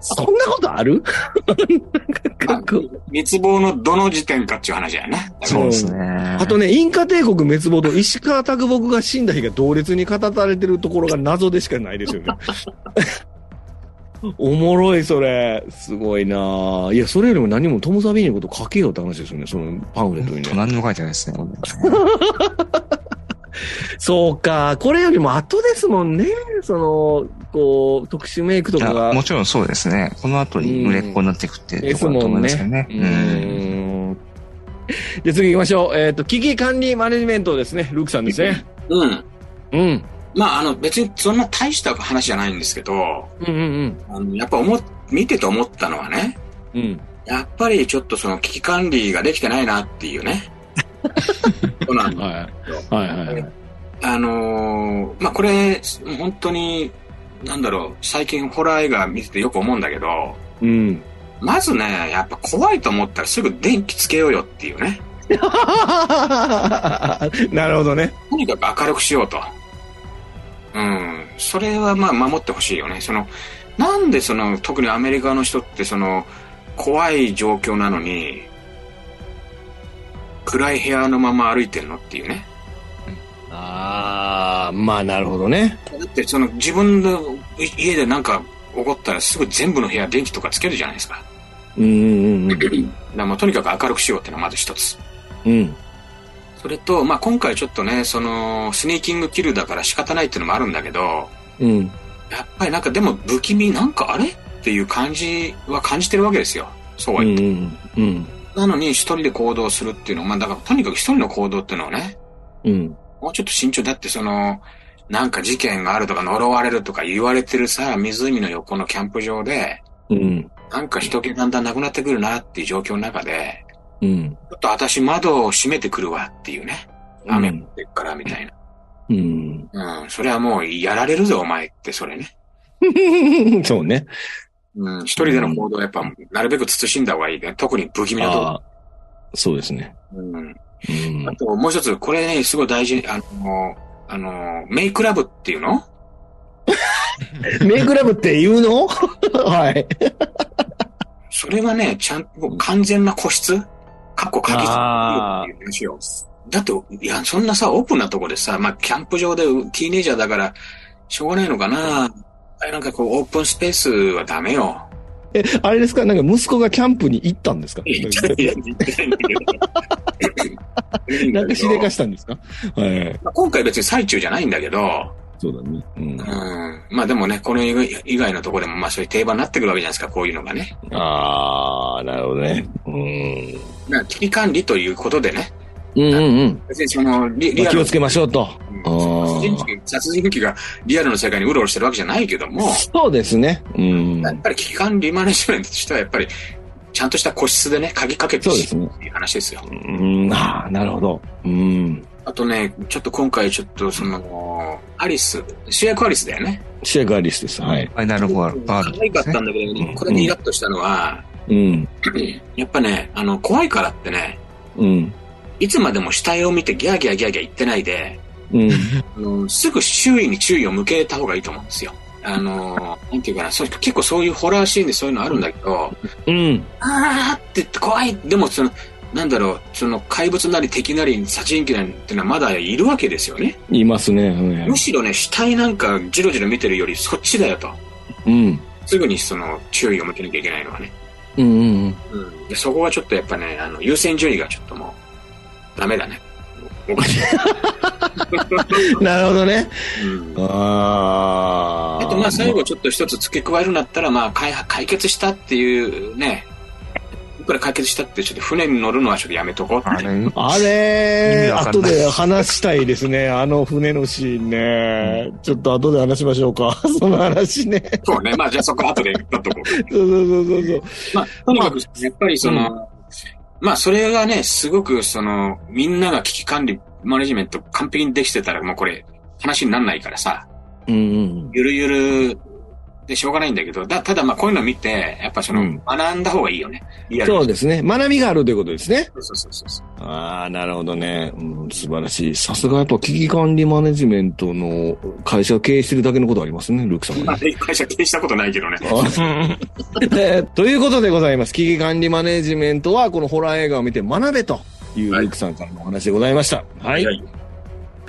そんなことある？なんか滅亡のどの時点かっていう話だよね。そうですね。あとね、インカ帝国滅亡と石川啄木が死んだ日が同列に語られてるところが謎でしかないですよね。おもろい、それ。すごいなぁいや、それよりも何もトム・サビーニのこと書けよって話ですよね、そのパンフレットにね。何も書いてないですね。[laughs] そうか、これよりも後ですもんね。その、こう、特殊メイクとかが。もちろんそうですね。この後に売れっ子になっていくっていうところだともんね思いますよ。ね。うーん。じゃあ次行きましょう。えっ、と、危機管理マネジメントですね。ルークさんですね。うん。うん。まあ、あの、別にそんな大した話じゃないんですけど、うんうんあのやっぱ思っ、見てて思ったのはね、うん。うん。やっぱりちょっとその危機管理ができてないなっていうね。[laughs] そうなんだはい。はいはいはい。あのーまあ、これ、本当に、なんだろう、最近ホラー映画見ててよく思うんだけど、うん。まずね、やっぱ怖いと思ったらすぐ電気つけようよっていうね。[laughs] なるほどね。とにかく明るくしようと。うん。それはまあ守ってほしいよね。その、なんでその、特にアメリカの人ってその、怖い状況なのに、暗い部屋のまま歩いてんのっていうね。ああ、まあなるほどね。だってその自分の家でなんか起こったらすぐ全部の部屋電気とかつけるじゃないですか。うんうんだからもうとにかく明るくしようっていうのがまず一つ。うん。うん。それと、まあ今回ちょっとね、その、スニーキングキルだから仕方ないっていうのもあるんだけど、うん。やっぱりなんかでも不気味なんかあれ？っていう感じは感じてるわけですよ。そうはう言って。ん。うん。なのに一人で行動するっていうのは、まあだからとにかく一人の行動っていうのはね、うん。もうちょっと慎重だってその、なんか事件があるとか呪われるとか言われてるさ、湖の横のキャンプ場で、うん。なんか人気だんだんなくなってくるなっていう状況の中で、うん。ちょっと私窓を閉めてくるわっていうね。雨降ってっからみたいな。うん。うん、それはもうやられるぞお前ってそれね。[laughs] そうね。うん、一人での行動はやっぱ、なるべく慎んだ方がいいね。特に不気味なとこそうですね。うん。うんあ。と、もう一つ、これね、すごい大事、あの、あの、メイクラブっていうの？[laughs] メイクラブって言うの？[laughs] はい。それはね、ちゃんと完全な個室？過去鍵あーっていう話を。だって、いや、そんなさ、オープンなとこでさ、まあ、キャンプ場でティーネイジャーだから、しょうがないのかな。あれなんかこう、オープンスペースはダメよ。え、あれですか？なんか息子がキャンプに行ったんですか？言ってない言ってないんだけど。[laughs] なんかしでかしたんですか？はい。まあ今回別に最中じゃないんだけど、そうだね。うん。うん。まあでもね、この以外のところでも、まあそういう定番になってくるわけじゃないですか、こういうのがね。ああ、なるほどね。うん。まあ危機管理ということでね、うんうんうん。別にそのリリアルまあ気をつけましょうと。殺人鬼殺人鬼がリアルの世界にうろうろしてるわけじゃないけども、そうですね。うん。やっぱり危機管理マネジメントとしてはやっぱり、ちゃんとした個室でね、鍵かけてそうですねっていう話ですよ。うん、ああ、なるほど。うん。あとね、ちょっと今回ちょっとその、アリス、主役アリスだよね。シェアリスです。はい。ファイナルバール。バ可愛かったんだけど、うんこれでイラッとしたのは、うん。やっぱね、あの、怖いからってね、うん。いつまでも死体を見てギャーギャーギャーギャー言ってないで、うん。あのすぐ周囲に注意を向けた方がいいと思うんですよ。あの、なんていうかな、そう結構そういうホラーシーンでそういうのあるんだけど、うん。あーって言って怖いでもその、なんだろう、その怪物なり敵なり殺人鬼なんてのはまだいるわけですよね。いますね。うんむしろね、死体なんかじろじろ見てるよりそっちだよと。うん。すぐにその注意を向けなきゃいけないのはね。うんうんうん。でそこはちょっとやっぱね、あの、優先順位がちょっともう、ダメだね。おかしい。うん。なるほどね。うん。ああ。あとまあ最後ちょっと一つ付け加えるんだったら、まあ解解決したっていうね、いくら解決したってちょっと船に乗るのはちょっとやめとこうって。あれ？あ意れ後で話したいですね。あの船のシーンね。ちょっと後で話しましょうか。[laughs] その話ね。そうね。まあじゃあそこ後で言っとこう。[laughs] そうそうそうそうそう。まあ、とにかく、やっぱりその、まあ、それがね、すごく、その、みんなが危機管理、マネジメント完璧にできてたら、もうこれ、話にならないからさ、うんうん。ゆるゆるでしょうがないんだけど、だただまあ、こういうの見て、やっぱその、うん学んだ方がいいよね。そうですね。学びがあるということですね。そうそうそうそう。ああ、なるほどね、うん。素晴らしい。さすがやっぱ危機管理マネジメントの会社を経営してるだけのことありますね、ルークさんはまあ、会社経営したことないけどね。えーということでございます。危機管理マネジメントは、このホラー映画を見て学べというはいルークさんからのお話でございました。はい。はい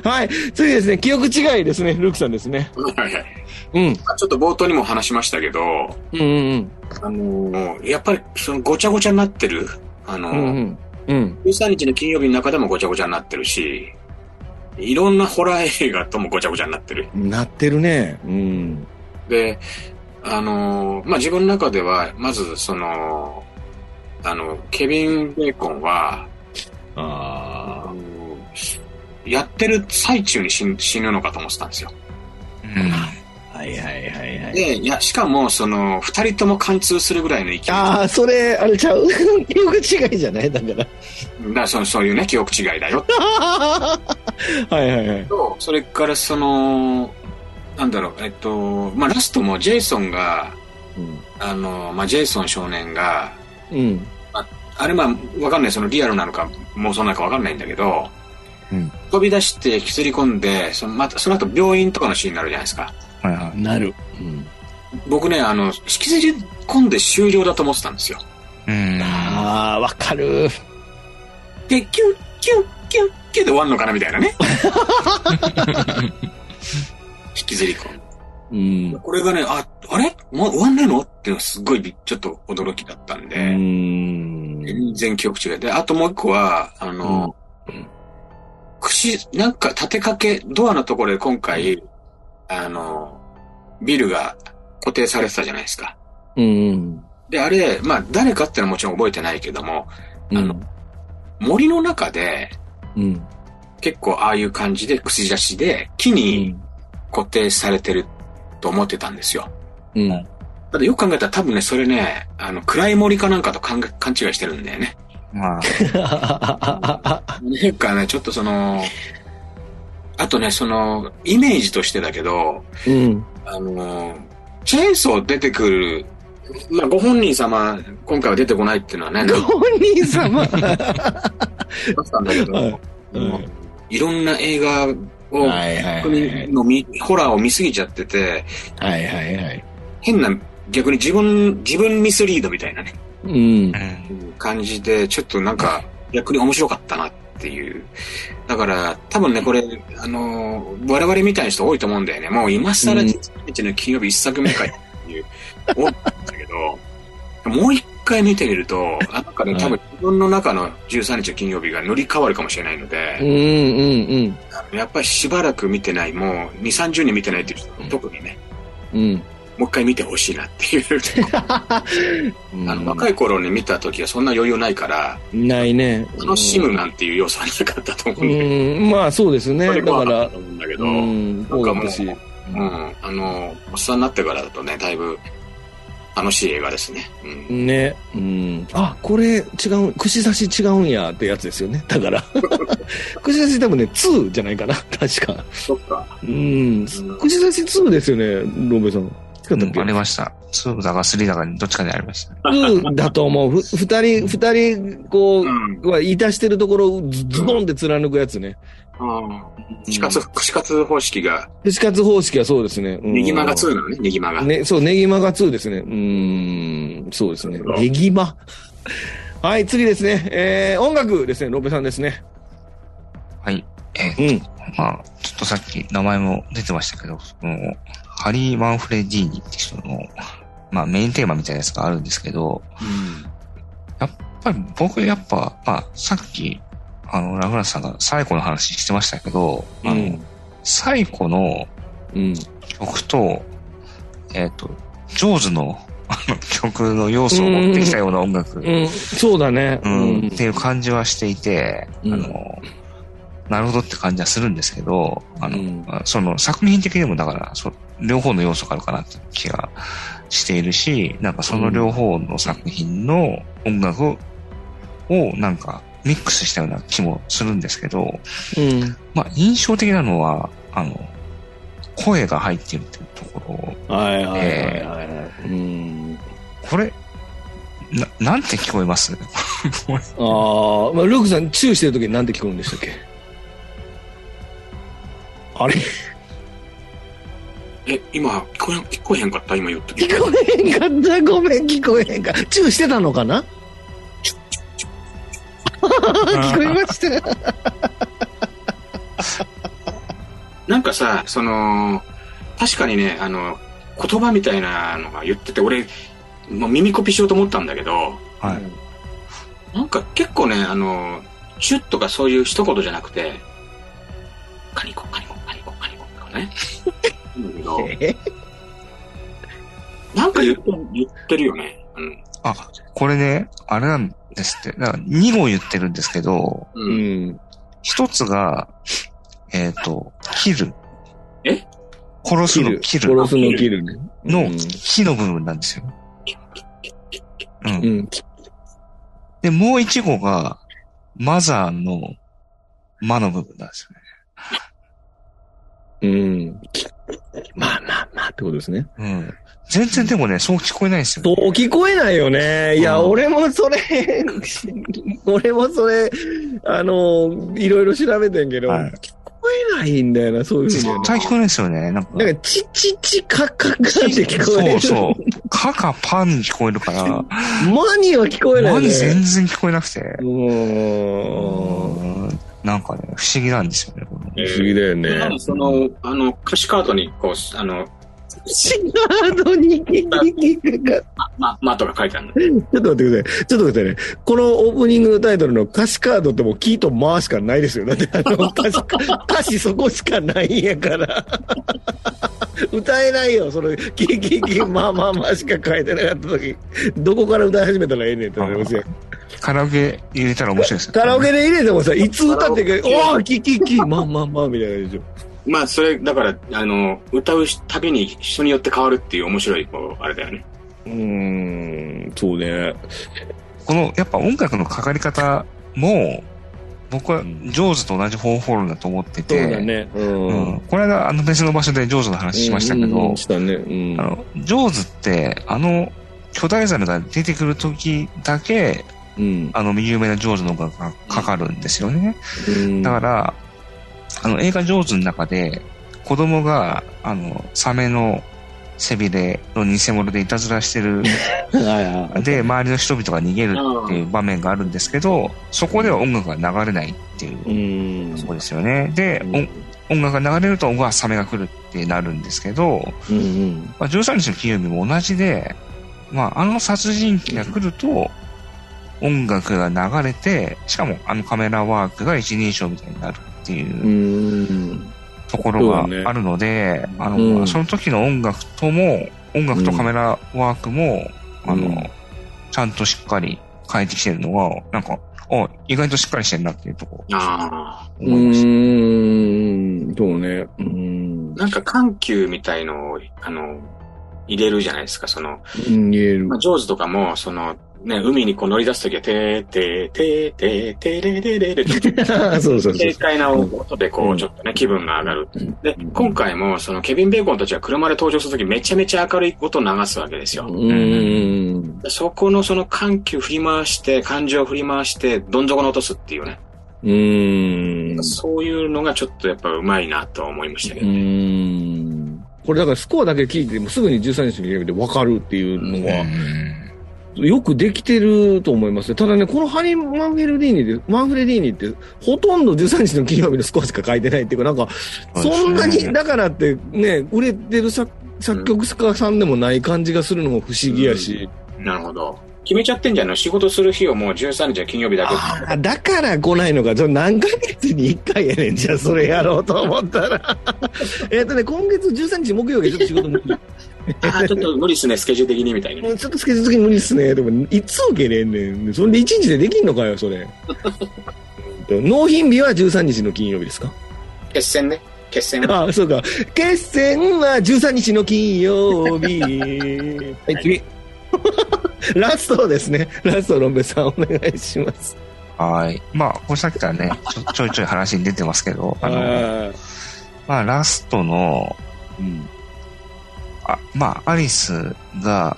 はい。次ですね、記憶違いですね、ルークさんですね。はいはい。うん。まあちょっと冒頭にも話しましたけど、うんうんあのーやっぱり、その、ごちゃごちゃになってる、あのーうん。うんうん。うん。13日の金曜日の中でもごちゃごちゃになってるし、いろんなホラー映画ともごちゃごちゃになってる。なってるね。うん。で、あのーまあ、自分の中では、まず、その、あの、ケビン・ベーコンは、ああのやってる最中に死ぬ死ぬのかと思ってたんですよ。あ。はいはいはいはい。で、いや、しかも、その、二人とも貫通するぐらいの勢い。ああ、それ、あれちゃう？[laughs] 記憶違いじゃない？だから。だからそのそういうね、記憶違いだよ。[laughs] はいはいはい。と、それからその、なんだろう、えっと、まあ、ラストもジェイソンが、あの、まあ、ジェイソン少年が、うん。あれまあ、わかんない、そのリアルなのか妄想なのかわかんないんだけど、うん飛び出して引きずり込んで、そのまた、その後病院とかのシーンになるじゃないですか。はいはい。なる。うん。僕ね、あの、引きずり込んで終了だと思ってたんですよ。うん。ああ、わかる。で、キュッ、キュッ、キュッ、キュッで終わんのかなみたいなね。[laughs] 引きずり込んで。うん。これがね、あ、あれ？もう終わんないの？っていうのがすごいびちょっと驚きだったんうで、ん。全然記憶違いで、あともう一個は、あの、うん串、なんか立てかけ、ドアのところで今回、あの、ビルが固定されてたじゃないですか。うん。で、あれ、まあ、誰かってのはもちろん覚えてないけども、うん。あの森の中で、うん。結構ああいう感じで、串刺しで、木に固定されてると思ってたんですよ。うん。ただよく考えたら多分ね、それね、あの、暗い森かなんかと勘違いしてるんだよね。まあ、なんかね、ちょっとその、あとね、その、イメージとしてだけど、うん。あの、チェーンソー出てくるまあ、ご本人様、今回は出てこないっていうのはね、ご本人様？あったんだけど、はいうんいろんな映画を、はいはいはいの見ホラーを見すぎちゃってて、はいはいはい。変な、逆に自分、自分ミスリードみたいなね、うんう。ん。感じで、ちょっとなんか、逆に面白かったなっていう。だから、多分ね、これ、あのー、我々みたいな人多いと思うんだよね。もう今更うん13日の金曜日一作目かいっていう、[laughs] 思ったんだけど、もう一回見てみると、あなんかね、多分自分の中の13日の金曜日が乗り換わるかもしれないのうんで、うんやっぱりしばらく見てない、もう2、30年見てないっていう人、特にね、うん。うん。もう一回見てほしいなっていう。[laughs] うんあの、若い頃に見た時はそんな余裕ないから、ないね。楽しむなんていう要素はなかったと思ううんだけど、ん、まあそうですね。だからうんだけど、うう。うん、あの、おっさんになってからだとね、だいぶ楽しい映画ですね。うん。ね。うん。あ、これ違う、串刺し違うんやってやつですよね。だから。[laughs] 串刺し多分ね、2じゃないかな。確か。そっか。うん。串刺し2ですよね、ロベさん。違ったっけありました。2だか3だかにどっちかにありました。2だと思う。ふ二人、二人、こう、うん。は、いたしてるところをズズドンって貫くやつね。串カツ、串カツ方式が、串カツ方式はそうですね。うんネギマが2なのね、ネギマが。ね、そう、ネギマが2ですね。うーん、そうですね。ネギマ。はい、次ですね。えー、音楽ですね。ロベさんですね。はい。えーうん。まあ、ちょっとさっき名前も出てましたけど、その、ハリー・マンフレディーニって人の、まあメインテーマみたいなやつがあるんですけど、やっぱり僕やっぱ、まあさっき、あの、ラフラさんが最後の話してましたけど、あの、うん最後のうん。曲と、えっ、と、ジョーズのあの曲の要素を持ってきたような音楽、うん、そうだね。うん。っていう感じはしていて、うん。あの、なるほどって感じはするんですけど、あの、うん。あその作品的にもだから、そ両方の要素があるかなって気がしているし、なんかその両方の作品の音楽をなんかミックスしたような気もするんですけど、うん。まあ印象的なのは、あの、声が入っているっていうところ、はいはいはいはい。うん。これ、な、なんて聞こえます？[laughs] ああ、まあ、ルークさん、チューしてる時に何て聞こえるんでしたっけ？あれ？え、今、聞こえ、聞こえへんかった？今言った聞こえへんかった？ごめん、聞こえへんか。チューしてたのかな？[laughs] 聞こえました。なんかさ、その、確かにね、あの、言葉みたいなのが言ってて、俺、もう耳コピしようと思ったんだけど、はい。なんか結構ね、あの、チュッとかそういう一言じゃなくて、カニコ、カニコ、カニコ、カニコとかね。言うんだけど、え？[laughs] なんか言って言ってるよね。うん。あ、これね、あれなんですって。だから2語言ってるんですけど、う。うんん。一つが、えっ、と、キル。え？殺す。のキル殺すのキルね。のうん火の部分なんですよ。うん。うん。で、もう一語が、マザーの魔の部分なんですうん。まあまあまあってことですね。うん。全然でもね、そう聞こえないんですよ、そう聞こえないよね。いや、うん俺もそれ、[laughs] 俺もそれ、あの、いろいろ調べてんけど、はい聞こえないんだよな、そういうふうにはね。絶対聞こえないですよね。なんか。なんか、チチチカカカって聞こえる。そうそう。カかパンに聞こえるから、マニは聞こえないね。マに全然聞こえなくて。うんなんかね、不思議なんですよね。不思議だよね。何その、あの、歌詞カードに、こう、あの、シガードにキキキが。ま、まとか書いてあるの。ちょっと待ってください。ちょっと待ってね。このオープニングのタイトルの歌詞カードってもうキーとマーしかないですよ。だってあの [laughs] 歌詞、歌詞そこしかないんやから。歌えないよ。その、キーキーキー、まあまあまあしか書いてなかった時、どこから歌い始めたらええねんってなりますよ。カラオケ入れたら面白いですよ、カラオケで入れてもさ、いつ歌ってるか、おーキーキーキー、まあまあまあみたいなでしょ。まあ、それ、だから、あの、歌うたびに人によって変わるっていう面白い、こう、あれだよね。うーん、そうね。この、やっぱ音楽のかかり方も、僕はジョーズと同じ方法論だと思ってそうて、だね。う。うんん。この間、あの別の場所でジョーズの話しましたけど、うんしたね。うん。あの、ジョーズって、あの巨大ザメが出てくる時だけ、うん。あの、有名なジョーズの音楽がかかるんですよね。うんだから、あの、映画ジョーズの中で、子供が、あの、サメの背びれの偽物でいたずらしてる。[laughs] で、周りの人々が逃げるっていう場面があるんですけど、そこでは音楽が流れないっていうう、ん。そこですよね。で、うん音楽が流れると、うわ、サメが来るってなるんですけど、うんうん。まあ、13日の金曜日も同じで、まあ、あの殺人鬼が来ると、音楽が流れて、しかもあのカメラワークが一人称みたいになるっていううん。ところがあるので、あの、うんその時の音楽とも、音楽とカメラワークも、あの、うんちゃんとしっかり変えてきてるのは、なんか、あ、意外としっかりしてるなっていうところあう思いました。ん。そうね。うんあ。。なんか緩急みたいのを、あの、入れるじゃないですか、その、うん言えるまあ、。ジョーズとかも、その、ね、海にこう乗り出すときは、てーてーてーてーてーれれれれれそうそうそう軽。快な音でこう、ちょっとね、気分が上がる。で、今回も、その、ケビン・ベーコンたちが車で登場するとき、めちゃめちゃ明るい音を流すわけですよ。うん。そこのその緩急振り回して、感情を振り回して、どん底に落とすっていうね。うん。そういうのがちょっとやっぱうまいなと思いましたけどね。ん。これだからスコアだけ聞いてもすぐに13日のゲームで分かるっていうのは、よくできてると思いますね。ただね、このハリー・マンフェルディーニで、マンフレディーニって、ほとんど13日の金曜日のスコアしか書いてないっていうか、なんか、そんなに、だからってね、売れてる作作曲家さんでもない感じがするのも不思議やし。なるほど。決めちゃってんじゃんの仕事する日をもう13日は金曜日だけ。ああ、だから来ないのか。それ何ヶ月に1回やねん。じゃあ、それやろうと思ったら。[laughs] えっとね、今月13日木曜日ちょっと仕事無理。[laughs] あーちょっと無理っすね、スケジュール的にみたいなちょっとスケジュール的に無理っすね。でも、いつ受けれんねん。そんで1日でできんのかよ、それ。[laughs] 納品日は13日の金曜日ですか？決戦ね。決戦は。ああ、そうか。決戦は13日の金曜日。[laughs] はい、次。ラストですね。ラスト、ロンベさん、お願いします。はい。まあ、これさっきからね、ちょちょいちょい話に出てますけど、あの、あまあ、ラストの、うん。あまあ、アリスが、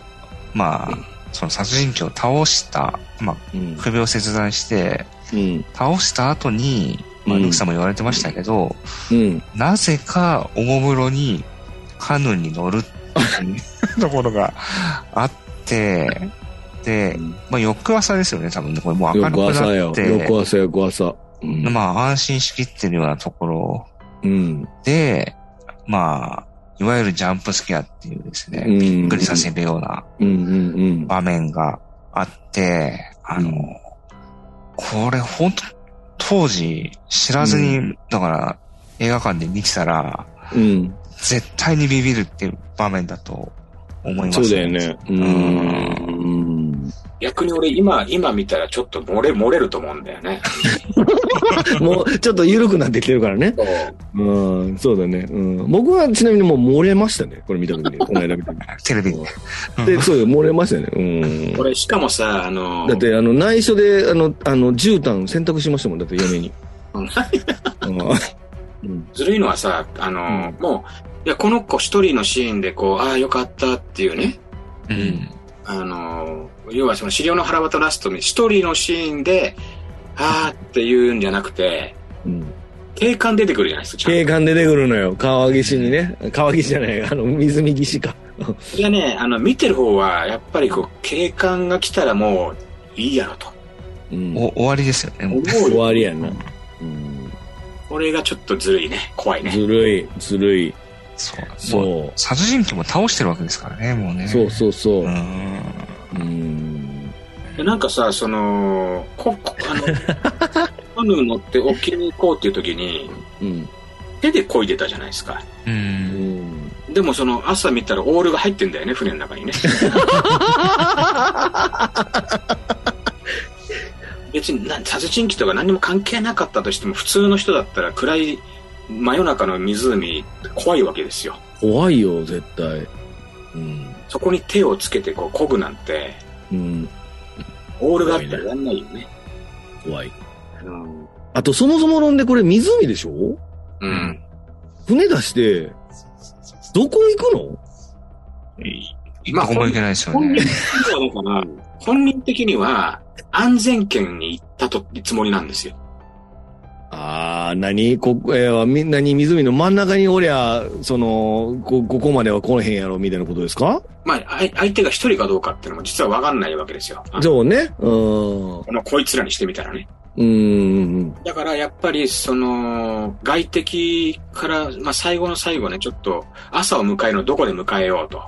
まあ、その殺人鬼を倒した、まあ、うん。首を切断して、うん。倒した後に、まあ、うんルクさんも言われてましたけど、うん。なぜか、おもむろに、カヌーに乗るっていう [laughs] ところがあって、で、まあ、翌朝ですよね、多分ね。これもう明るく。なって、翌朝、翌朝。うん。まあ、安心しきってるようなところうん。で、まあ、いわゆるジャンプスケアっていうですね、うんびっくりさせるような場面があって、あの、うんこれ本当当時知らずに、うだから映画館で見てたら。絶対にビビるっていう場面だと思います、そうだよね。う。うん逆に俺今、今見たらちょっと漏れ、漏れると思うんだよね。[laughs] もう、ちょっと緩くなってきてるからね。そううん、そうだね。うん。僕はちなみにもう漏れましたね。これ見た時に。[laughs] この間見た時テレビで。に。で、そうよ、漏れましたね。うん。これしかもさ、あの、だって、あの、内緒で、あの、あの、絨毯選択しましたもん。だって、嫁に。[laughs] ずるいのはさ、あの、うんもう、いや、この子一人のシーンでこう、ああ、よかったっていうね、うん。あの、要はその資料の腹渡ラストに一人のシーンで、ああっていうんじゃなくて、うん。警官出てくるじゃないですか、ちゃんと警官出てくるのよ。川岸にね。川岸じゃない。あの、水見岸か。いやね、あの、見てる方は、やっぱりこう、警官が来たらもう、いいやろと。うん。お終わりですよね。終よ。わりやな。うん。これがちょっとずるいね。怖いね。ずるい、ずるい。そう。もうそ殺人鬼も倒してるわけですからね、もうね。う。そうそうそうう。ん。うん。でなんかさ、その、こ、こあの、[laughs] カヌー乗って沖に行こうっていう時に、うん。手で漕いでたじゃないですか。う。うんん。でもその朝見たらオールが入ってんだよね、船の中にね。[laughs] 別にな殺人鬼とか何にも関係なかったとしても普通の人だったら暗い真夜中の湖怖いわけですよ。怖いよ、絶対。うん。そこに手をつけてこう漕ぐなんて、うん。オールがあったらやんないよね。怖い。うん。あと、そもそも論でこれ湖でしょ？うん。船出して、どこ行くの？まあどこも行けないですよね本人。的にはだから、本人的には安全圏に行ったとつもりなんですよ。ああ、何こ、えー、みんなに湖の真ん中におりゃ、その、こ、ここまでは来へんやろ、みたいなことですか？まあ、相手が一人かどうかっていうのも実は分かんないわけですよ。そうね。うん。このこいつらにしてみたらね。うん。だからやっぱりその外敵から、まあ、最後の最後ね、ちょっと朝を迎えるのどこで迎えようと。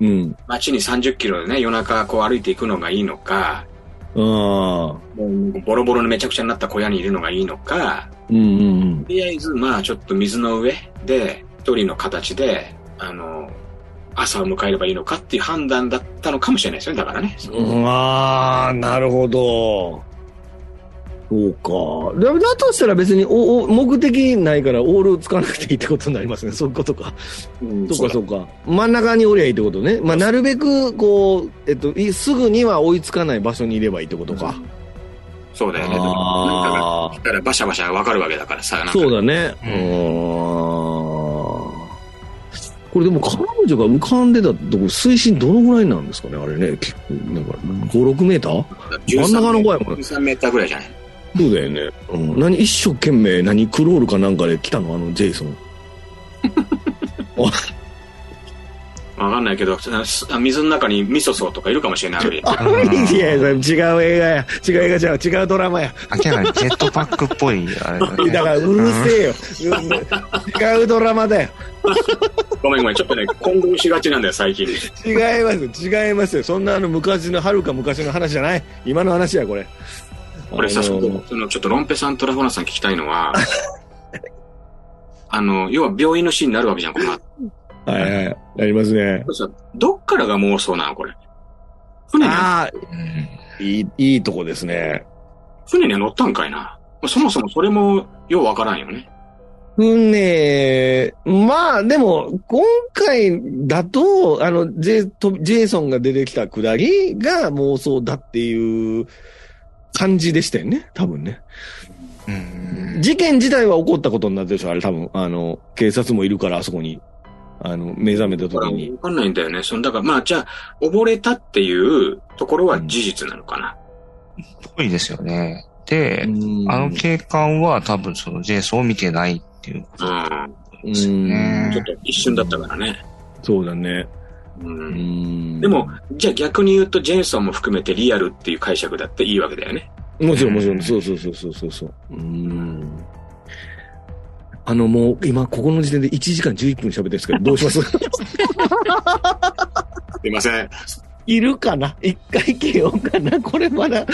うん。街に30キロでね、夜中こう歩いていくのがいいのか、うボロボロのめちゃくちゃになった小屋にいるのがいいのか、うんうんとりあえずまあちょっと水の上で一人の形で、あの、朝を迎えればいいのかっていう判断だったのかもしれないですよね、だからね。うあ、なるほど。そうか。だだとしたら別におお目的ないからオール使わなくていいってことになりますね。[laughs] そういうことか。うんそうかそうか。真ん中におりゃいいってことね。まあ、なるべく、こう、えっと、いすぐには追いつかない場所にいればいいってことか。そうだよね。なんかあだからバシャバシャわかるわけだからさ。そうだね。ううん。これでも彼女が浮かんでたとこ、水深どのぐらいなんですかねあれね。結構、なんか、5、6メーター真ん中の方やもん13メーターぐらいじゃないそうだよね。うん。何、一生懸命、何、クロールかなんかで来たの？あの、ジェイソン。[laughs] わかんないけど、水の中にミソソウとかいるかもしれないいやいや、違う映画や。違う映画じゃう。違うドラマや。明らかにジェットパックっぽい、あれだね。だから、うるせえよ。違うドラマだよ。ごめんごめん、ちょっとね、混同しがちなんだよ、最近。違います。違いますよ。そんなあの昔の、はるか昔の話じゃない。今の話や、これ。これさ、あそののちょっとロンペさんとラフォナさん聞きたいのは、[laughs] あの、要は病院のシーンになるわけじゃん、この後。はいはい。やりますね。さどっからが妄想なの、これ？船には、ああ、うんいい、いいとこですね。船には乗ったんかいな。そもそもそれも、ようわからんよね。船、まあ、でも、今回だと、あの、ジェジェイソンが出てきたくだりが妄想だっていう感じでしたよね。多分ね。うん事件自体は起こったことになってるでしょ、あれ多分。あの、警察もいるから、あそこに。あの、目覚めた時に。わかんないんだよね。その、だからまあ、じゃあ、溺れたっていうところは事実なのかな。ぽいですよね。で、うんあの警官は多分そのジェイソンを見てないっていうことうん。ですようんね。ちょっと一瞬だったからね。そうだね。う。うんんでも、じゃあ逆に言うと、ジェイソンも含めてリアルっていう解釈だっていいわけだよね。もちろんもちろん、そうそうそうそうそうそう。うん。あの、もう、今、ここの時点で1時間11分喋ってるんですけど、どうします？[laughs] すいません。いるかな？一回消ようかな？これまだ。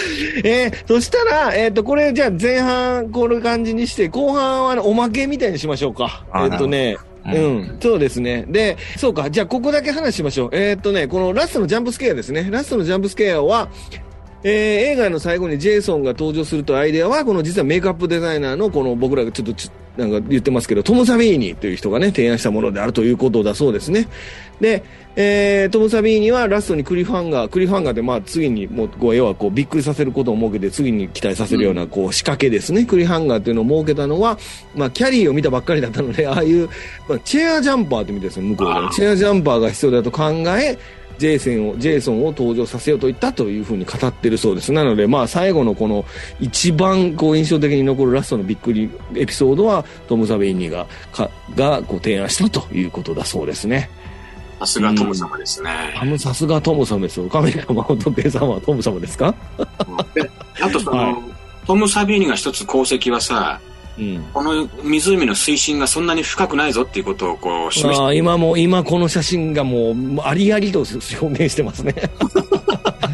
えー、そしたら、えっ、と、これ、じゃあ前半、こういう感じにして、後半はあのおまけみたいにしましょうか。あえっ、とね、うん、そうですね。で、そうか、じゃあここだけ話しましょう。えっ、とね、このラストのジャンプスケアですね。ラストのジャンプスケアは、えー映画の最後にジェイソンが登場するというアイデアは、この実はメイクアップデザイナーのこの僕らがちょっとなんか言ってますけど、トム・サビーニという人がね、提案したものであるということだそうですね。で、えートム・サビーニはラストにクリフハンガー、クリフハンガーでまあ次にもう、こう、要はこう、びっくりさせることを設けて次に期待させるようなこう、仕掛けですね。クリフハンガーっていうのを設けたのは、まあ、キャリーを見たばっかりだったので、ああいう、まあ、チェアジャンパーって見てですよ、向こうでチェアジャンパーが必要だと考え、ジェイソンを、ジェイソンを登場させようと言ったというふうに語ってるそうです。なので、まあ、最後のこの、一番こう印象的に残るラストのびっくりエピソードは、トム・サベイニが、か、が、こう提案したということだそうですね。さすがトム様ですね。あの、さすがトム様ですよ。カメラマンとペイさんはトム様ですか？であとその、はいトム・サビーニが一つ功績はさ、うん。この湖の水深がそんなに深くないぞっていうことをこう示しああ、今も、今この写真がもう、ありありと表現してますね。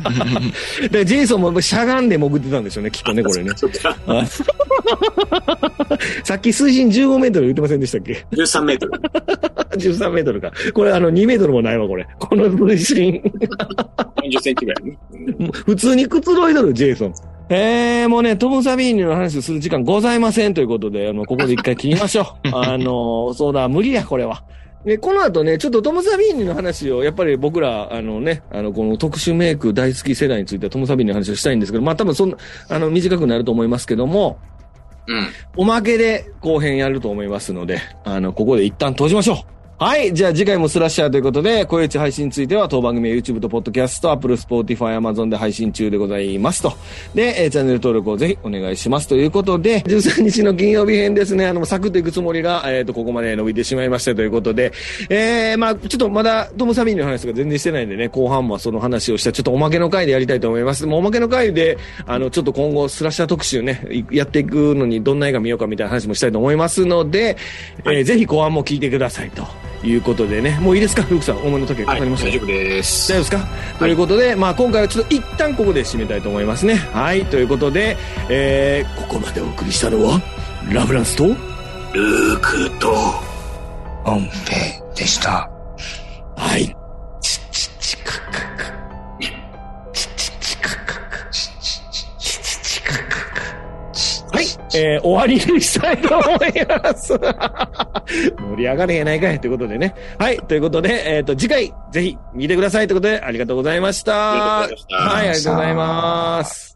[laughs] で、ジェイソンもしゃがんで潜ってたんでしょうね、きっとね、これね。さっき水深15メートル言ってませんでしたっけ？13メートル。[laughs] ?13 メートルか。これあの2メートルもないわ、これ。この水深。40センチぐらいね。うん普通にくつろいどる、ジェイソン。えー、もうね、トム・サビーニの話をする時間ございませんということで、あの、ここで一回切りましょう。[laughs] あの、そうだ、無理や、これは。で、この後ね、ちょっとトム・サビーニの話を、やっぱり僕ら、あのね、あの、この特殊メイク大好き世代についてはトム・サビーニの話をしたいんですけど、まあ多分そんな、あの、短くなると思いますけども、うん。おまけで後編やると思いますので、あの、ここで一旦閉じましょはい。じゃあ次回もスラッシャーということで、声打ち配信については当番組は YouTube と Podcast、Apple、Spotify、Amazon で配信中でございますと。で、えーチャンネル登録をぜひお願いしますということで、13日の金曜日編ですね、あの、サクッといくつもりが、えっ、と、ここまで伸びてしまいましたということで、えー、まあちょっとまだトム・サビーの話とか全然してないんでね、後半もその話をした、ちょっとおまけの回でやりたいと思います。もうおまけの回で、あの、ちょっと今後スラッシャー特集ね、やっていくのにどんな映画見ようかみたいな話もしたいと思いますので、えーぜひ後半も聞いてくださいということでね、もういいですか、フークさん、お前の時計かはい、かりました、大丈夫です。大丈夫ですか、ということで、まあ今回はちょっと一旦ここで締めたいと思いますね。はい、ということで、えー、ここまでお送りしたのは、ラフランスと、ルークと、音平でした。はい。えー、終わりにしたいと思います。[laughs] 盛り上がれへんないかいということでね。はい。ということで、えっ、と、次回、ぜひ見てくださいということで、ありがとうございました。ありがとうございましたはい、ありがとうございます。